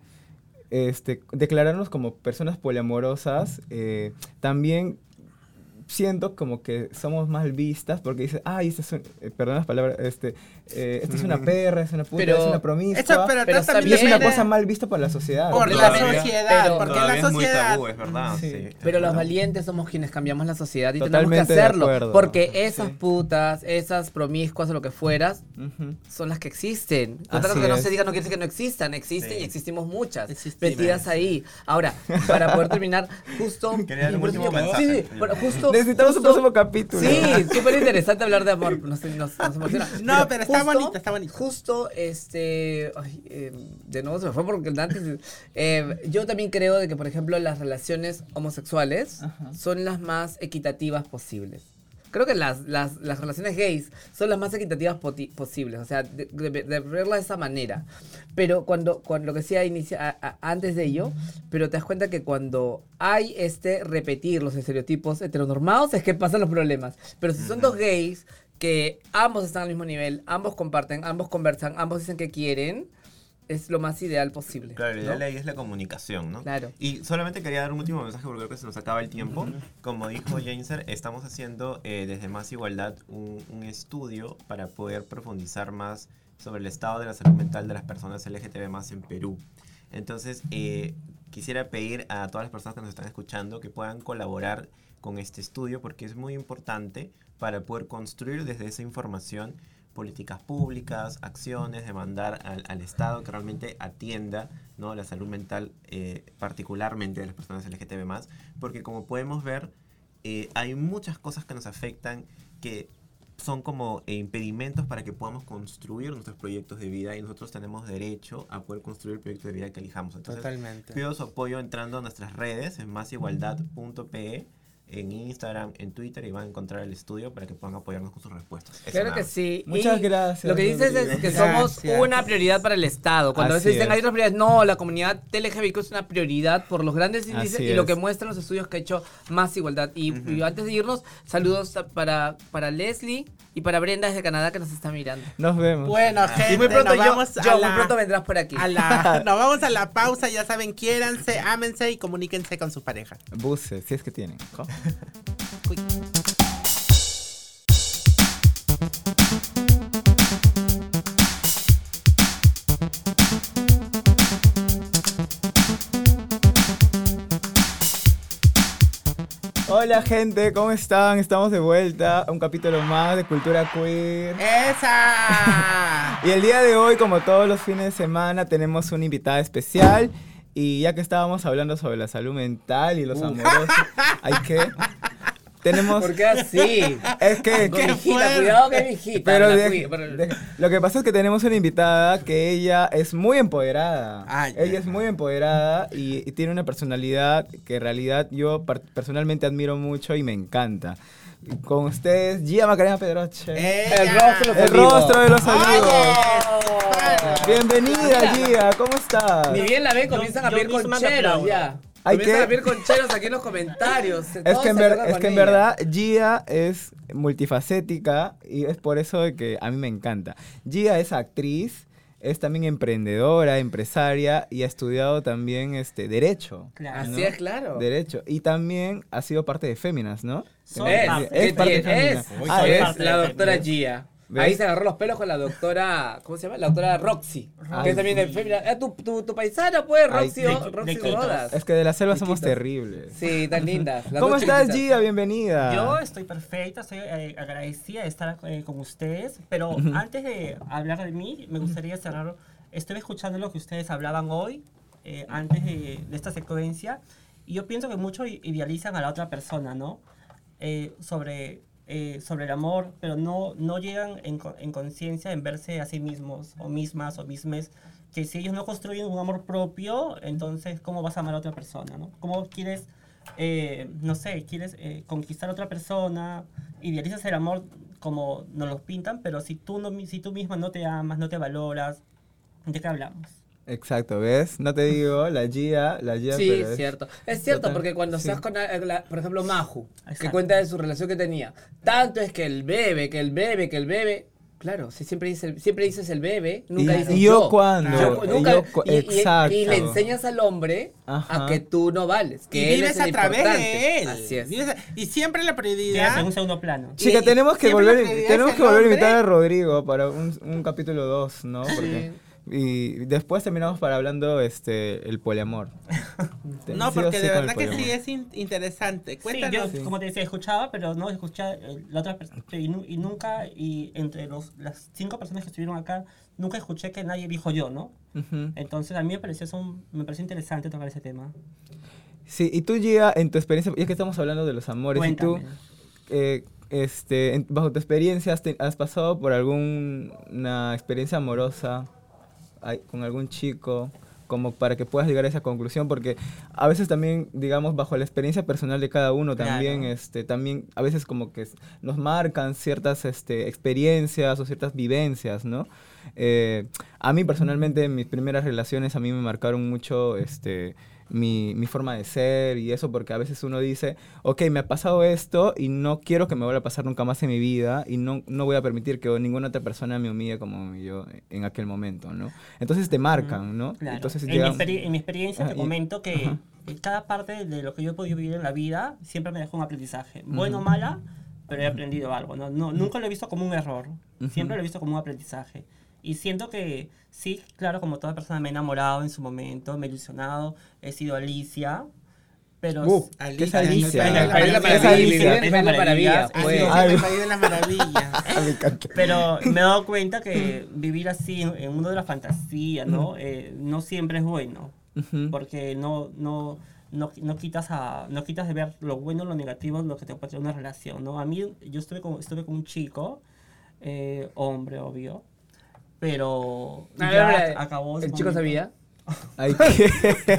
este, declararnos como personas poliamorosas eh, también siento como que somos mal vistas porque dices, ay, esta es un- eh, perdón las palabras, este, eh, esta es una perra, es una puta, Pero- es una promiscua. Eso, pero, Pero también y es una cosa mal vista por la sociedad. por la sociedad, Pero- porque la es muy sociedad tabú, es verdad. Sí. sí, es Pero los valientes somos quienes cambiamos la sociedad y Totalmente tenemos que de hacerlo. acuerdo. Porque esas Sí. putas, esas promiscuas o lo que fueras, son las que existen. Contratos que no es. se diga no quiere decir que no existan. Existen Sí. y existimos muchas. Existimos. Metidas ahí. Ahora, para poder terminar, justo. Quería un último mensaje. Sí, sí, bueno, justo. Necesitamos un próximo capítulo. Sí, súper interesante hablar de amor. Nos, nos, nos emociona. No, pero está bonito, está bonito. Justo, este. ay, eh, de nuevo se me fue porque antes. eh, yo también creo de que, por ejemplo, las relaciones homosexuales Ajá. son las más equitativas posibles. Creo que las, las, las relaciones gays son las más equitativas posibles, o sea, de, de- de verla de esa manera. Pero cuando, cuando lo que decía inicia, a- a- antes de ello, pero te das cuenta que cuando hay este repetir los estereotipos heteronormados es que pasan los problemas. Pero si son dos gays que ambos están al mismo nivel, ambos comparten, ambos conversan, ambos dicen que quieren, es lo más ideal posible. Claro, lo ¿no? ideal ahí es la comunicación, ¿no? Claro. Y solamente quería dar un último mensaje porque creo que se nos acaba el tiempo. Como dijo Jameser, estamos haciendo eh, desde Más Igualdad un, un estudio para poder profundizar más sobre el estado de la salud mental de las personas LGTB más en Perú. Entonces, eh, quisiera pedir a todas las personas que nos están escuchando que puedan colaborar con este estudio porque es muy importante para poder construir desde esa información políticas públicas, acciones, demandar al, al Estado que realmente atienda ¿no? la salud mental, eh, particularmente de las personas LGTB más, porque como podemos ver, eh, hay muchas cosas que nos afectan que son como eh, impedimentos para que podamos construir nuestros proyectos de vida y nosotros tenemos derecho a poder construir el proyecto de vida que elijamos. Entonces, Totalmente. pido su apoyo entrando a nuestras redes en másigualdad.pe en Instagram, en Twitter y van a encontrar el estudio para que puedan apoyarnos con sus respuestas. Eso Claro nada que sí. Muchas Y gracias, Lo que dices es que somos Gracias. una prioridad para el Estado. Cuando a Así veces dicen es. hay otras prioridades, no, la comunidad LGBTQ es una prioridad por los grandes índices Así y lo que muestran los estudios que ha hecho Más Igualdad. Y, y antes de irnos, saludos a- para, para Leslie y para Brenda desde Canadá que nos está mirando. Nos vemos. Bueno, gente, y muy pronto nos yo, vamos yo, a muy la- pronto vendrás por aquí. a la- nos vamos a la pausa, ya saben, quiéranse, ámense y comuníquense con su pareja. Buses, si es que tienen. Hola gente, ¿cómo están? Estamos de vuelta a un capítulo más de Cultura Queer. ¡Esa! Y el día de hoy, como todos los fines de semana, tenemos una invitada especial. Y ya que estábamos hablando sobre la salud mental y los amorosos, hay que... Tenemos... ¿Por qué así? Es que... Qué fuerte. cuidado que mi hijita. Pero de- cuide, pero- de- lo que pasa es que tenemos una invitada que ella es muy empoderada. Ay, ella ay, es muy empoderada y, y tiene una personalidad que en realidad yo personalmente admiro mucho y me encanta. Con ustedes, Gia Macarena Pedroche. El rostro de el amigos. rostro de los amigos. Bienvenida. Gia, ¿cómo estás? Ni bien la ven, comienzan a pedir concheros ya. Hay comienzan que- a pedir concheros aquí en los comentarios. Es que, en ver- es que en verdad Gia es multifacética y es por eso de que a mí me encanta. Gia es actriz, es también emprendedora, empresaria y ha estudiado también este derecho. Claro. Así es, claro. Derecho. Y también ha sido parte de Féminas, ¿no? Soy ¿Ves? parte. ¿Qué Es parte de? Féminas. Es, Ah, es la doctora Gia. ¿Ves? Ahí se agarró los pelos con la doctora, ¿cómo se llama? La doctora Roxy, Ay, que es también de Femina. Ah, tu, tu, tu paisana, pues, Ay, Roxy, de- o- de Roxy Quitos. Rodas. Es que de la selva somos terribles. Sí, tan lindas. las ¿Cómo estás. Gia? Bienvenida. Yo estoy perfecta, estoy eh, agradecida de estar eh, con ustedes, pero antes de hablar de mí, me gustaría cerrar. Estoy escuchando lo que ustedes hablaban hoy, eh, antes de, de esta secuencia, y yo pienso que muchos idealizan a la otra persona, ¿no? Eh, sobre, eh, sobre el amor, pero no, no llegan en, en conciencia en verse a sí mismos, o mismas, o mismes, que si ellos no construyen un amor propio, entonces, ¿cómo vas a amar a otra persona, ¿no? ¿Cómo quieres eh, no sé, quieres eh, conquistar a otra persona, idealizas el amor como nos lo pintan, pero si tú, no, si tú misma no te amas, no te valoras, ¿de qué hablamos? Exacto, ¿ves? No te digo, la Gia, la Gia, Sí, pero es cierto. Es cierto, Total, porque cuando sí. estás con, la- por ejemplo, Maju, que Exacto. cuenta de su relación que tenía, tanto es que el bebé, que el bebé, que el bebé, claro, si siempre, dice, siempre dices el bebé, nunca Y- dices y yo yo. cuándo, Yo- y nunca- yo cu- y- y- exacto. Y, le enseñas al hombre Ajá. a que tú no vales, que y él vives es el a través importante. de él. Así es. Vives a- y siempre la prioridad. en un segundo plano. Chica, Y- tenemos que volver, tenemos que volver a invitar a Rodrigo para un, un capítulo 2, ¿no? Porque, y después terminamos para hablando este el poliamor. No, sí porque sí de verdad que sí es in- interesante. Sí, Cuéntanos. yo, como te decía, escuchaba, pero no escuchaba eh, la otra persona. Y, y nunca, y entre los, las cinco personas que estuvieron acá, nunca escuché que nadie dijo yo, ¿no? Ujú. Entonces a mí me pareció, son, me pareció interesante tocar ese tema. Sí, y tú, Gia, en tu experiencia, ya que estamos hablando de los amores, y tú, Cuéntame. eh, este, en- bajo tu experiencia, ¿has, te- has pasado por alguna experiencia amorosa con algún chico? Como para que puedas llegar a esa conclusión, porque a veces también, digamos, bajo la experiencia personal de cada uno, también, Claro. este, también, a veces como que nos marcan ciertas este, experiencias o ciertas vivencias, ¿no? Eh, a mí personalmente, mis primeras relaciones a mí me marcaron mucho, este, mi, mi forma de ser y eso, porque a veces uno dice, ok, me ha pasado esto y no quiero que me vuelva a pasar nunca más en mi vida y no, no voy a permitir que ninguna otra persona me humille como yo en aquel momento, ¿no? Entonces te marcan, ¿no? Claro. Entonces en, llega- mi en mi experiencia Ah, te y- comento que ajá. cada parte de lo que yo he podido vivir en la vida siempre me dejó un aprendizaje. Bueno o mala, pero he aprendido algo. ¿no? No, nunca lo he visto como un error. Siempre lo he visto como un aprendizaje. Y siento que sí, claro, como toda persona me he enamorado en su momento, me he ilusionado, he sido Alicia, pero... Uh, Alicia, ¿Qué es Alicia? en el País de las el Maravillas, Ah, el país de las maravillas. Pero me he dado cuenta que vivir así en, en uno de la fantasía, ¿no? Eh, no siempre es bueno. Porque no, no, no, no quitas a, no quitas de ver lo bueno, lo negativo, lo que te puede traer una relación, ¿no? A mí, yo estuve con, estuve con un chico, eh, hombre, obvio, pero A ya ver, acabó. ¿El chico momento. sabía? Ay, qué, qué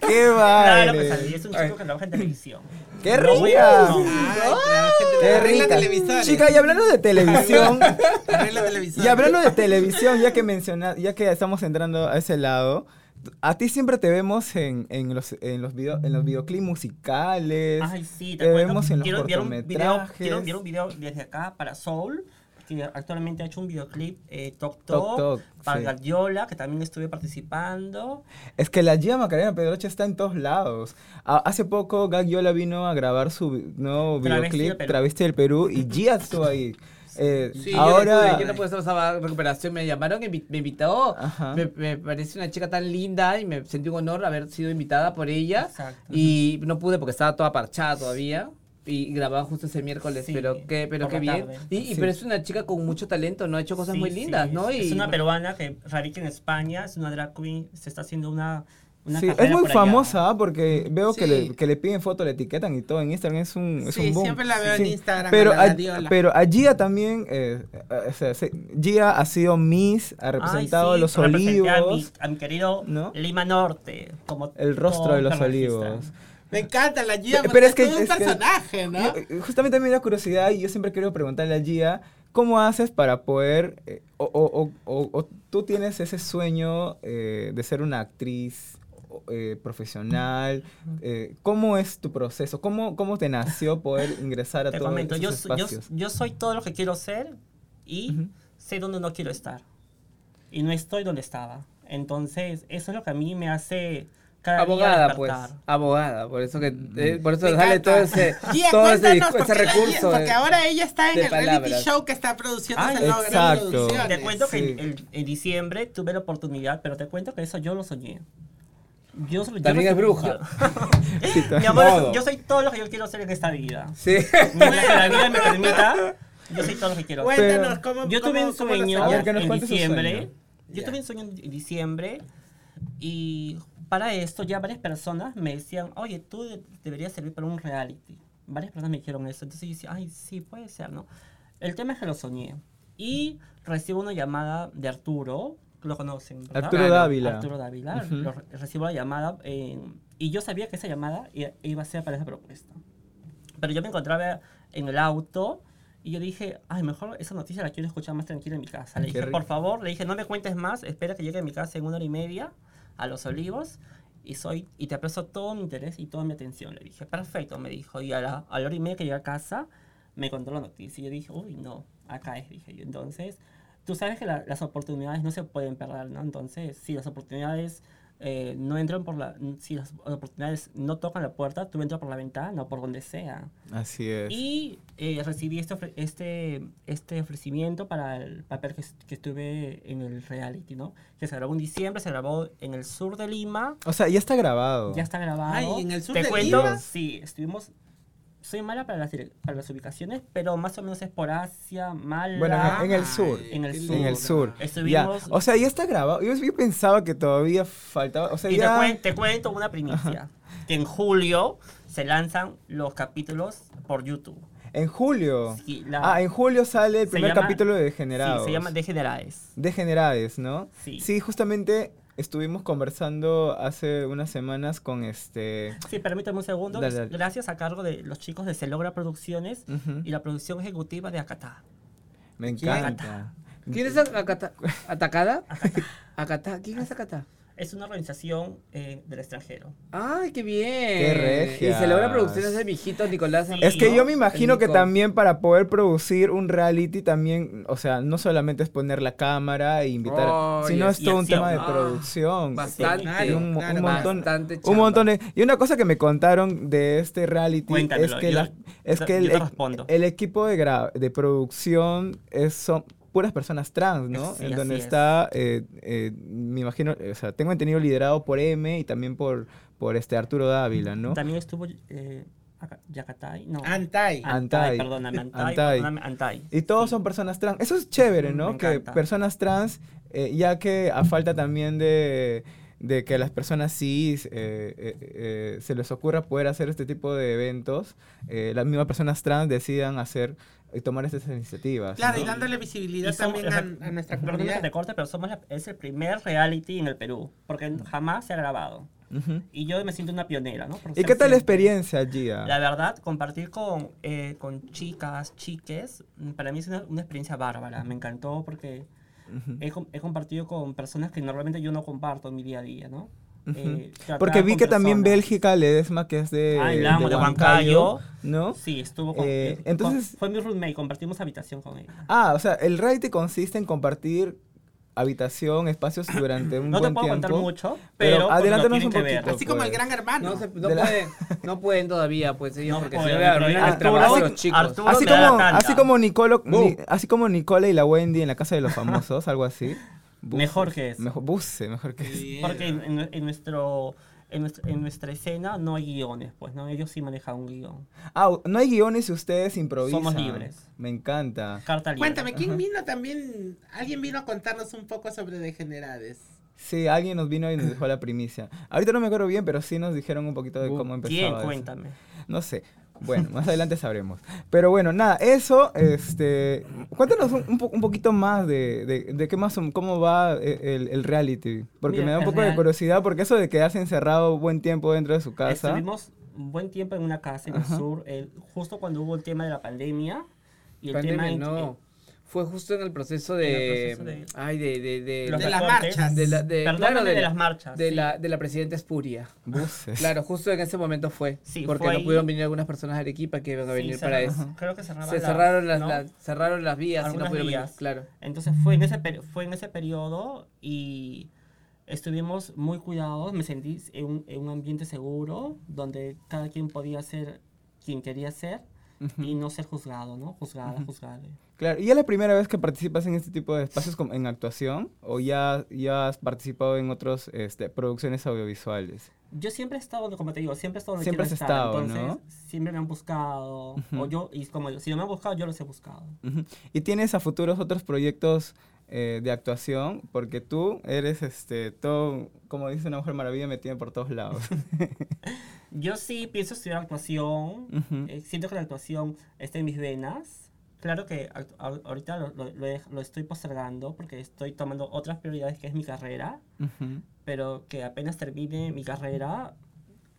Claro, vale. pues es un chico que trabaja en televisión. ¡Qué No rica! no. Ay, ¡Qué rica! Chica, y hablando de televisión, y hablando de televisión, ya que menciona, ya que estamos entrando a ese lado, a ti siempre te vemos en, en los en los video, en los videoclips musicales. Ay, sí, te, te vemos en los quiero enviar un video, cortometrajes. quiero un video desde acá para Soul, que actualmente ha hecho un videoclip eh, Tok Tok Tok, Tok, para sí. Gardiola, que también estuve participando. Es que la Gia Macarena Pedroche está en todos lados. A- hace poco Gag Yola vino a grabar su nuevo videoclip del Perú. Travesti del Perú y Gia estuvo ahí. Eh, Sí, ahora, no pude, yo no pude estar, recuperación, me llamaron, invi- me invitó, me, me parece una chica tan linda y me sentí un honor haber sido invitada por ella Exacto. y no pude porque estaba toda parchada todavía y grababa justo ese miércoles, Sí, pero qué, pero qué bien. Y, y Sí. pero es una chica con mucho talento, ¿no? Ha hecho cosas Sí, muy sí, lindas, ¿no? Es Y una peruana que radica en España, es una drag queen, se está haciendo una, una sí, es muy por famosa ¿ah? porque veo que, le, que le piden foto, le etiquetan y todo en Instagram. Es un, es Sí, un boom. siempre la veo en Instagram, Pero a la a, Gladiola. pero a Gia también, eh, eh, o sea, se- Gia ha sido Miss, ha Ay, representado sí, los representé A mi, olivos, a mi querido ¿no? Lima Norte. Como el rostro de los lo registran. Me encanta la Gia, pero es, es que- todo un es que- personaje, ¿no? Yo, eh, justamente me da curiosidad y yo siempre quiero preguntarle a Gia, ¿cómo haces para poder, eh, o, o- o- o- o tú tienes ese sueño eh, de ser una actriz eh, profesional? eh, ¿Cómo es tu proceso? ¿Cómo, ¿Cómo te nació poder ingresar a todos yo, esos so- yo, espacios? yo soy todo lo que quiero ser y Ujú. sé dónde no quiero estar. Y no estoy donde estaba. Entonces, eso es lo que a mí me hace abogada, pues, abogada, por eso que eh, por eso Me sale encanta. todo ese todo ese, ese la recurso. porque de- ahora ella está en el reality palabras. show que está produciendo Ay, esa nueva gran exacto. Te cuento que en, en- en diciembre tuve la oportunidad, pero te cuento que eso yo lo soñé. Yo, solo- yo También es bruja. Mi amor, Modo. yo soy todo lo que yo quiero ser en esta vida. Sí. Mientras que la vida me permita, yo soy todo lo que quiero ser. Cuéntanos cómo Yo tuve un sueño en diciembre. Yo tuve un sueño en diciembre y para esto ya varias personas me decían, oye, tú de- deberías servir para un reality. Varias personas me dijeron eso. Entonces yo decía, ay, sí, puede ser, ¿no? El tema es que lo soñé. Y recibo una llamada de Arturo, lo conocen, ¿verdad? Arturo Dávila. Arturo Dávila. Lo re- recibo la llamada eh, y yo sabía que esa llamada iba a ser para esa propuesta. Pero yo me encontraba en el auto y yo dije, ay, mejor esa noticia la quiero escuchar más tranquila en mi casa. Le Qué dije, rico. por favor, le dije, no me cuentes más, espera que llegue a mi casa en una hora y media a Los Olivos y soy y te presto todo mi interés y toda mi atención. Le dije, perfecto, me dijo. Y a la, a la hora y media que llegué a casa, me contó la noticia. Y yo dije, uy, no, acá es, dije yo. Entonces, tú sabes que la- las oportunidades no se pueden perder, ¿no? Entonces, si las oportunidades eh, no entran por la... Si las oportunidades no tocan la puerta, tú entras por la ventana o por donde sea. Así es. Y eh, recibí este, ofre- este, este ofrecimiento para el papel que, que estuve en el reality, ¿no? Que se grabó en diciembre, se grabó en el sur de Lima. O sea, ya está grabado. Ya está grabado. Ay, ¿en el sur Te de cuento, Lima? sí, estuvimos... Soy mala para las, para las ubicaciones, pero más o menos es por Asia, Mala. Bueno, en, en el sur. En el sur. En el sur. Estuvimos-. O sea, ya está grabado. Yo, yo pensaba que todavía faltaba. O sea, Y te, cuento una primicia. Que en julio se lanzan los capítulos por YouTube. En julio. Sí, la- Ah, en julio sale el primer llama- capítulo de Degenerados. Sí, se llama Degeneraes. Degenerades, ¿no? Sí. justamente estuvimos conversando hace unas semanas con este. Sí, permítame un segundo. Dale, Es dale. Gracias a cargo de los chicos de Celogra Producciones y la producción ejecutiva de Acatá. Me encanta. ¿Quién es Acata- Atacada? Acata. ¿Quién es Acata? Es una organización eh, del extranjero. ¡Ay, qué bien! ¡Qué regias! Y se logra producciones de mi hijito Nicolás. Sí. Es que ¿no? yo me imagino que también para poder producir un reality también, o sea, no solamente es poner la cámara e invitar, Oh, sino yes. es todo un tema de acción. Ah, producción. Bastante. Y un, un Claro, montón, Bastante un montón de, y una cosa que me contaron de este reality es Cuéntamelo, que, yo- la- es yo que el, equipo de, gra- de producción es, son puras personas trans, ¿no? Sí, en donde así es. está, eh, eh, me imagino, o sea, tengo entendido liderado por M y también por, por este Arturo Dávila, ¿no? También estuvo eh, Yacatay, no. Antai. Antay, Antay. perdóname, Antay, Antay. perdóname, Antay. Y todos Sí. son personas trans. Eso es chévere, ¿no? me Que encanta. personas trans, eh, ya que a falta también de, de que a las personas cis eh, eh, eh, se les ocurra poder hacer este tipo de eventos, eh, las mismas personas trans decidan hacer y tomar estas iniciativas. Claro, ¿no? y dándole visibilidad Y somos- también a, a nuestra Perdóname que comunidad. te corte, pero somos la- es el primer reality en el Perú, porque jamás se ha grabado. Ujú. Y yo me siento una pionera, ¿no? Por ¿Y qué tal la experiencia, Gia? La verdad, compartir con, eh, con chicas, chiques, para mí es una, una experiencia bárbara. Me encantó porque Ujú. he, com- he compartido con personas que normalmente yo no comparto en mi día a día, ¿no? Eh, Porque vi con que también personas. Bélgica, Ledesma, que es de, Ay, la amo, de Huancayo, Huancayo. ¿no? Sí, estuvo con... Eh, con- entonces- Fue mi roommate, compartimos habitación con ella. Ah, o sea, el reality consiste en compartir habitación, espacios durante un No te buen puedo tiempo. contar mucho, pero pero, adelántanos un poquito. Así como el pues. gran hermano. No, se, no, la- pueden, no pueden todavía, pues ellos, No porque se le pero arruinan el trabajo los chicos. Arturo- Así como, así como Nicolo, ni- así como Nicola y la Wendy en la casa de los famosos, algo así. Buses. Mejor que eso. Mejor, buce, mejor que eso. Porque en, en- en nuestro, en, nuestra, en nuestra escena no hay guiones, pues, ¿no? Ellos sí manejan un guion. Ah, no hay guiones y ustedes improvisan. Somos libres. Me encanta. Carta libre. Cuéntame, ¿quién vino también? Alguien vino a contarnos un poco sobre Degenerades. Sí, alguien nos vino y nos dejó la primicia. Ahorita no me acuerdo bien, pero sí nos dijeron un poquito de Bu. cómo empezaba. ¿Quién? eso. Cuéntame. No sé. Bueno, más adelante sabremos. Pero bueno, nada, eso, este, cuéntanos un, un po- un poquito más de, de, de qué más, cómo va eh, el, el reality. Porque Mira, me da un el poco de curiosidad, porque eso de quedarse encerrado buen tiempo dentro de su casa. Estuvimos un buen tiempo en una casa en el sur, el- justo cuando hubo el tema de la pandemia. Y el Pandemia, tema en- no. Fue justo en el proceso En el de. proceso de- Ay, de. De, de, los de las marchas. de la, de, claro, de, de la- las marchas, De, sí. la, de la presidenta Espuria. Buses. Claro, justo en ese momento fue. Sí, porque fue no ahí. pudieron venir algunas personas de Arequipa que iban a Sí, venir para cerraron- eso. Creo que cerraban Se las- cerraron las, ¿no? las- cerraron las vías y no pudieron venir. vías. Claro. Entonces fue en ese fue en ese periodo y estuvimos muy cuidados, me sentí en un, en un ambiente seguro donde cada quien podía ser quien quería ser y no ser juzgado, ¿no? Juzgada, juzgada. Claro, ¿y es la primera vez que participas en este tipo de espacios como en actuación? ¿O ya, ya has participado en otras este, producciones audiovisuales? Yo siempre he estado, como te digo, siempre he estado donde Siempre has estar, estado, entonces ¿no? siempre me han buscado, o yo, y como si no me han buscado, yo los he buscado. Ujú. ¿Y tienes a futuros otros proyectos eh, de actuación? Porque tú eres este todo, como dice una mujer maravilla, metida por todos lados. Yo sí pienso estudiar actuación. Ujú. eh, siento que la actuación está en mis venas. Claro que ahorita lo, lo- lo estoy postergando porque estoy tomando otras prioridades que es mi carrera. Ujú. Pero que apenas termine mi carrera,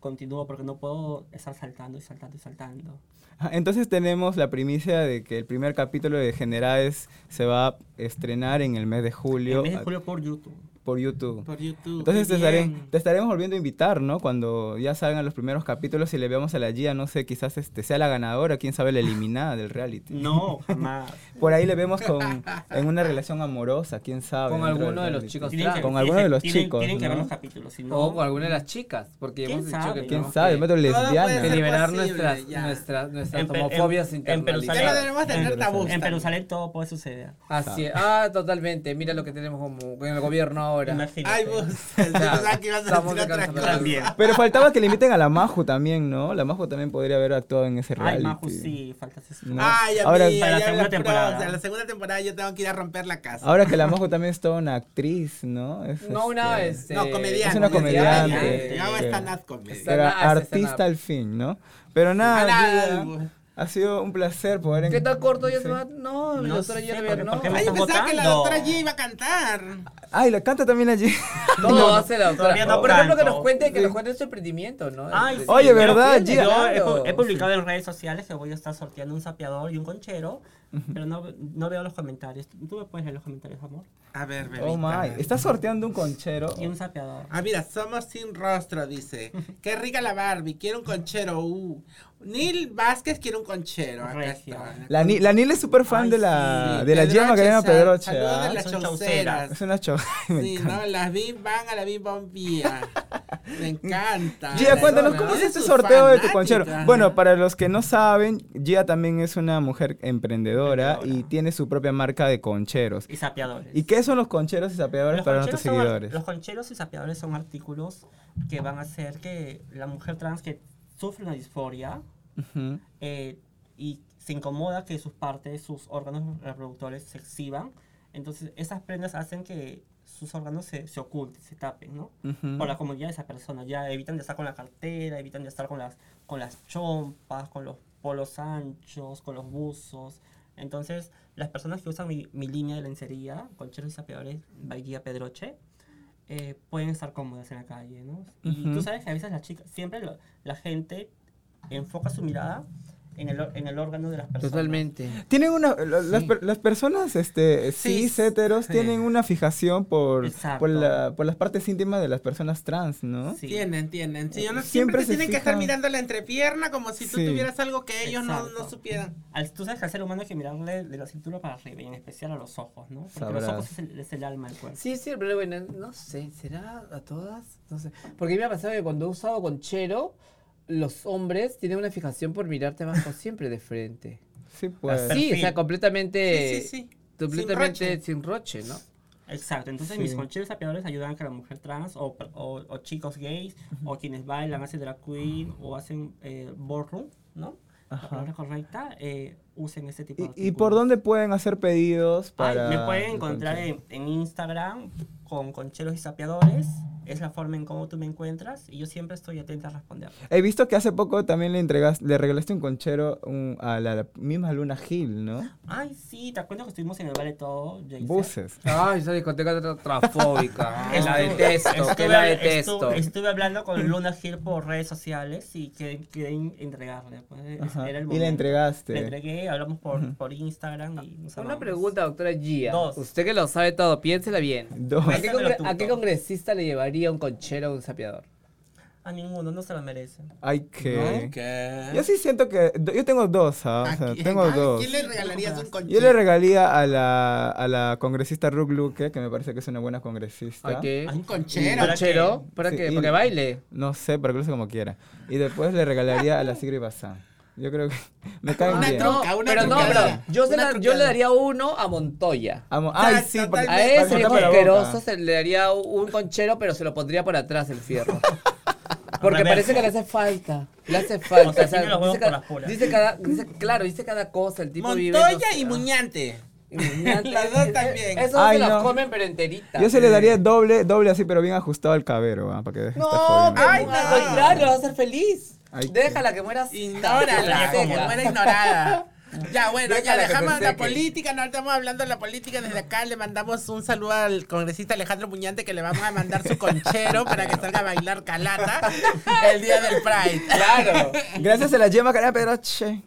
continúo porque no puedo estar saltando y saltando y saltando. Ah, Entonces tenemos la primicia de que el primer capítulo de Generales se va a estrenar en el mes de julio, En mes de ah, julio por YouTube. Por YouTube. Por YouTube. Entonces te, estaré- te estaremos volviendo a invitar, ¿no? Cuando ya salgan los primeros capítulos y le veamos a la Gia, no sé, quizás este sea la ganadora, quién sabe, la eliminada del reality. No, jamás. Por ahí le vemos con, en una relación amorosa, quién sabe. Con alguno de los chicos trans. que- Con alguno de los tienen- chicos, Tienen que ver ¿no? los capítulos, si no... O con alguna de las chicas, porque ¿Quién hemos dicho sabe? que ¿Quién tenemos ¿Quién sabe? que, lesbiana. que liberar posible, nuestras, ya. nuestras, nuestras En en- homofobias en internalizadas. En- tabús. En también. Jerusalén todo puede suceder. Así es. Ah, totalmente. Mira lo que tenemos como con el gobierno ahora. Imagínate. Ay, vos. Pensaba que ibas a Estamos decir de otra cosa. También. Pero faltaba que le inviten a la Maju también, ¿no? La Maju también podría haber actuado en ese reality. Ay, Maju, sí, faltas eso. No. Ay, Ahora- Para la ya segunda temporada. En la segunda temporada yo tengo que ir a romper la casa. Ahora que la Maju también es toda una actriz, ¿no? Es, No, una este, este, no, comediante. Es una comediante. comedy. Está- Era Stand-up, hace artista al fin, ¿no? Pero nada, ha sido un placer poder... en- ¿Qué tal corto ya Sí. se va? No, No doctora sé, ya ¿por qué- todavía no. Ay, yo están pensaba que la doctora G iba a cantar. Ay, la canta también allí. Todo hace la doctora. no Por ejemplo, que nos cuente, que nos cuente su emprendimiento, ¿no? Ay, sí, Oye, yo- ¿verdad, Yo, he, Claro. pu- he publicado en redes sociales que voy a estar sorteando un sapeador y un conchero, pero no, no veo los comentarios. ¿Tú me puedes leer los comentarios, amor? A ver, bebita. Oh my. Estás sorteando un conchero. Y un sapeador. Ah, mira, somos sin rostro, dice. Qué rica la Barbie, quiero un conchero. Uh. Neil Vázquez quiere un conchero. Acá está. La, Ni- la Nil es súper fan Ay, de la, Sí, de la Macarena sal- Pedroche. Saludos ¿ah? de las Son chauceras. chauceras. Es una. Me Sí, no, las bim van a la bim bombía. Me encanta. Gia, cuéntanos. ¿cómo es este sorteo de tu conchero? Bueno, para los que no saben, Gia también es una mujer emprendedora y Emprendedora. tiene su propia marca de concheros. Y sapeadores. ¿Y qué son los concheros y sapeadores Los para nuestros son seguidores? los concheros y sapeadores son artículos que van a hacer que la mujer trans que sufre una disforia Ujú. eh, y se incomoda que sus partes, sus órganos reproductores se exhiban. Entonces, esas prendas hacen que sus órganos se, se oculten, se tapen, ¿no? Ujú. Por la comodidad de esa persona. Ya evitan de estar con la cartera, evitan de estar con las, con las chompas, con los polos anchos, con los buzos. Entonces, las personas que usan mi, mi línea de lencería, concheros y sapeadores, Bahía Pedroche, eh, pueden estar cómodas en la calle, ¿no? Y Ujú. tú sabes que a veces las chicas, siempre lo- la gente enfoca su mirada en el, en el órgano de las personas. Totalmente. Tienen una, las, Sí. las personas este, Sí, cis, heteros, sí. tienen una fijación por, Exacto. por, la- por las partes íntimas de las personas trans, ¿no? Sí. Tienen, tienen. Sí, no, Siempre siempre, se tienen que estar mirando la entrepierna como si tú Sí. tuvieras algo que ellos no, no supieran. Al, tú sabes que al ser humano hay que mirarle de la cintura para arriba, y en especial a los ojos, ¿no? Porque los Sabrás. ojos es el, es el alma del cuerpo. Sí, sí, pero bueno, no sé, ¿será a todas? No sé. Porque a mí me ha pasado que cuando he usado conchero, los hombres tienen una fijación por mirarte abajo siempre de frente. Sí, pues. Sí, o sea, completamente, Sí, sí, sí. completamente roche. sin roche, ¿no? Exacto, entonces Sí. mis concheros sapeadores ayudan a que la mujer trans o, o, o chicos gays o quienes bailan, hacen drag queen o hacen eh, ballroom, ¿no? La Ajá. palabra correcta, eh, usen este tipo de ¿Y, y por dónde pueden hacer pedidos Ay, para...? me pueden encontrar en, en Instagram con concheros y sapeadores. Es la forma en cómo tú me encuentras y yo siempre estoy atenta a responder. He visto que hace poco también le entregas, le regalaste un conchero un- a la, la misma Luna Hill, ¿no? Ay, sí, te acuerdas que estuvimos en el Vale Todo, Jayce? Buses. Ay, esa discoteca tra- transfóbica. que la Estuve- detesto, que estuve- la estu- detesto. Estuve, hablando con Luna Hill por redes sociales y quedé, quedé en entregarle. Pues, era el Y le entregaste. Le entregué, hablamos por, por Instagram y nos Una amamos. pregunta, doctora Gia. Dos. Usted que lo sabe todo, piénsela bien. Dos. ¿A qué, congre- a qué congresista le llevaría un conchero o un sapeador? A ninguno, no se lo merece. Ay, que... ¿Qué? Yo sí siento que... Yo tengo dos, ¿ah? O ¿A sea, quién- tengo a dos. ¿Quién le regalarías un conchero? Yo le regalía a la, a la congresista Ruth Luque, que me parece que es una buena congresista. ¿A qué? Un ¿Un conchero. ¿Para conchero? ¿Para Sí, qué? y- ¿Para que baile? No sé, pero que lo use como quiera. Y después le regalaría a la Sigrid Bazán. Yo creo que me caen Una bien. tru- Truca, una pero no, pero yo, se la- yo le daría uno a Montoya. Amo- Ay, Exacto, sí, para, totalmente. A ese viejo asqueroso se le daría un conchero, pero se lo pondría por atrás el fierro. Porque Reverso. parece que le hace falta. Le hace falta. O sea, dice, cada, por las puras. dice cada, dice- claro, dice cada cosa. El tipo vive. no Montoya y Muñante. y Muñante. Las dos también. Eso Ay, se no. las comen, pero enteritas. Yo se le daría doble, doble así, pero bien ajustado al cabero, ¿ah? para que No, que Ay, mu- al no. contrario, va a ser feliz. Ay, Déjala que muera. Ignórala, que muera ignorada. Ya, bueno, ya Déjala dejamos la política, no estamos hablando de la política desde acá, le mandamos un saludo al congresista Alejandro Muñante que le vamos a mandar su conchero para que salga a bailar calata el día del Pride. Claro. Gracias a la Gemma Carena Pedroche.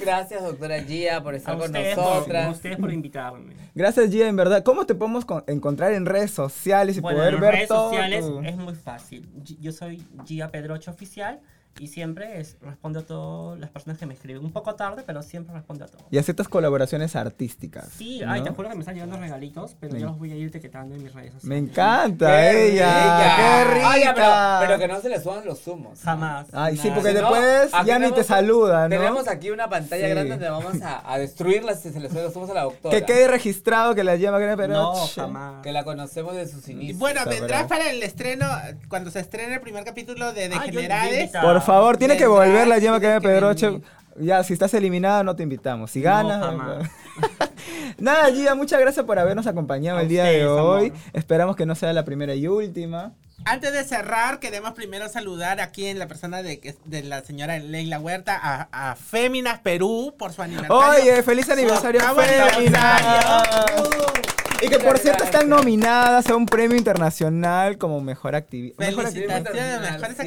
Gracias, doctora Gia, por A estar con ustedes, por, a nosotras. ustedes por invitarme. Gracias, Gia, en verdad. ¿Cómo te podemos con- encontrar en redes sociales y Bueno, poder en ver redes todo? sociales tu- es muy fácil. Yo soy Gia Pedroche Oficial y siempre es- respondo a todas las personas que me escriben. Un poco tarde, pero siempre respondo a todo. Y aceptas colaboraciones artísticas. Sí, ¿no? ay, te juro que me están llegando regalitos, pero Me- ya los voy a ir etiquetando en mis redes sociales. Me encanta ¡Qué ella. ¡Qué rica! Ay, ya, pero, pero que no se le suban los zumos. Jamás. Ay, sí, porque Si después ya ni te saluda, ¿no? Tenemos aquí una pantalla Sí. grande donde vamos a, a destruirla si se le suben los zumos a la doctora. Que quede registrado que la Gemma Carena No, jamás. Que la conocemos de sus inicios. bueno, vendrás para el estreno, cuando se estrene el primer capítulo de Ah, yo- yo Degenerades. invitaba. Por favor, tiene que volver la Carena que Pedroche. venir. Ya, si estás eliminada, no te invitamos. Si No, ganas. jamás. Nada, Gia, muchas gracias por habernos acompañado A el día de hoy. amor. Esperamos que no sea la primera y última. Antes de cerrar, queremos primero saludar aquí en la persona de, de la señora Leila Huerta a, a Féminas Perú por su aniversario. Oye, feliz aniversario, Féminas. Y que por cierto están nominadas a un premio internacional como mejor activista. Felicitaciones, mejores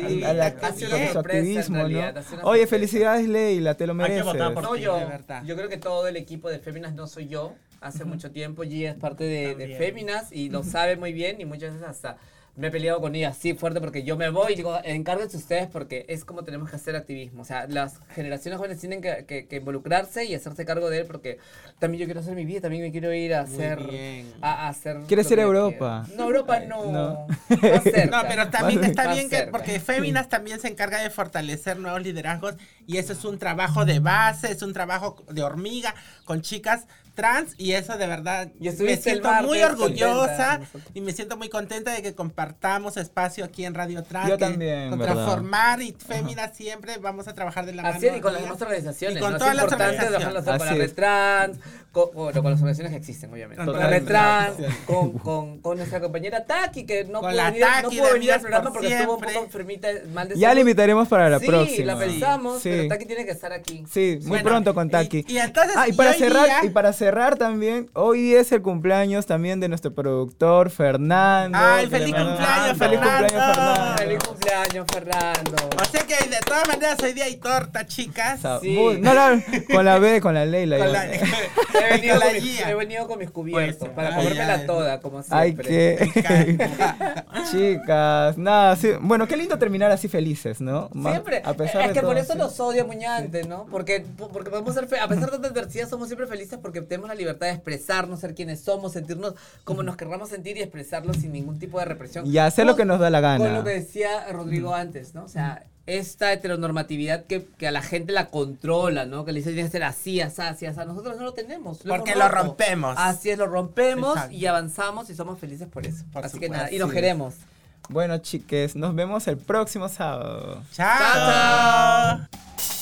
activismo, ¿no? Oye, sorpresa. felicidades Leila, te lo Hay que mereces. votar por No ti. yo, yo creo que todo el equipo de Féminas no soy yo. Hace mucho tiempo Gia es parte de, de. Féminas y lo sabe muy bien y muchas veces hasta me he peleado con ella así fuerte porque yo me voy y digo, encárguense ustedes porque es como tenemos que hacer activismo. O sea, las generaciones jóvenes tienen que, que- que involucrarse y hacerse cargo de él porque también yo quiero hacer mi vida, también me quiero ir a hacer... A, a hacer ¿Quieres ir a Europa? quiero. No, Europa no. No. Pero también está bien que, porque Féminas también se encarga de fortalecer nuevos liderazgos y eso es un trabajo de base, es un trabajo de hormiga con chicas trans y eso de verdad Y me siento muy orgullosa contenta. y me siento muy contenta de que compartamos espacio aquí en Radio Trans. Yo también, Con transformar y Féminas siempre vamos a trabajar de la mano. Así y con las demás organizaciones. Y con ¿no? todas es las importante organizaciones. trans, con, bueno, con las organizaciones que existen, obviamente. Con la red Totalmente. trans, con, con, con nuestra compañera Taki, que no pudo venir, no pudo venir al programa por porque estuvo un poco enfermita, mal de Ya la invitaremos para la sí, próxima. la pensamos, Sí. pero Taki tiene que estar aquí. Sí, muy Bueno, pronto con Taki. y entonces, ah, y y para cerrar, día- y para cerrar también, hoy es el cumpleaños también de nuestro productor Fernando. Ay, feliz cumpleaños, Feliz cumpleaños, Fernando. Feliz cumpleaños, Fernando. O sea que de todas maneras hoy día hay torta, chicas. Sí. muy- no, la- con la B, con la Leila. Con la- He venido, con mis, guía. he venido con mis cubiertos Pues, para ay, comérmela ay. toda, como Ay, siempre. que. Chicas, nada, sí. Bueno, qué lindo terminar así felices, ¿no? Ma- Siempre. A pesar es de que por eso sí. los odio muñante, ¿no? Porque, porque podemos ser, a pesar de tanta adversidad, somos siempre felices porque tenemos la libertad de expresarnos, ser quienes somos, sentirnos como nos querramos sentir y expresarlo sin ningún tipo de represión. Y hacer lo que nos da la gana. Con lo que decía Rodrigo antes, ¿no? O sea, esta heteronormatividad que, que a la gente la controla, ¿no? Que le dice tiene que ser así, así, así, así. Nosotros no lo tenemos. Porque lo rompemos. Así es, lo rompemos Exacto. y avanzamos y somos felices por eso. Por así que nada, y nos queremos. Bueno, chiques, nos vemos el próximo sábado. Chao. Chao.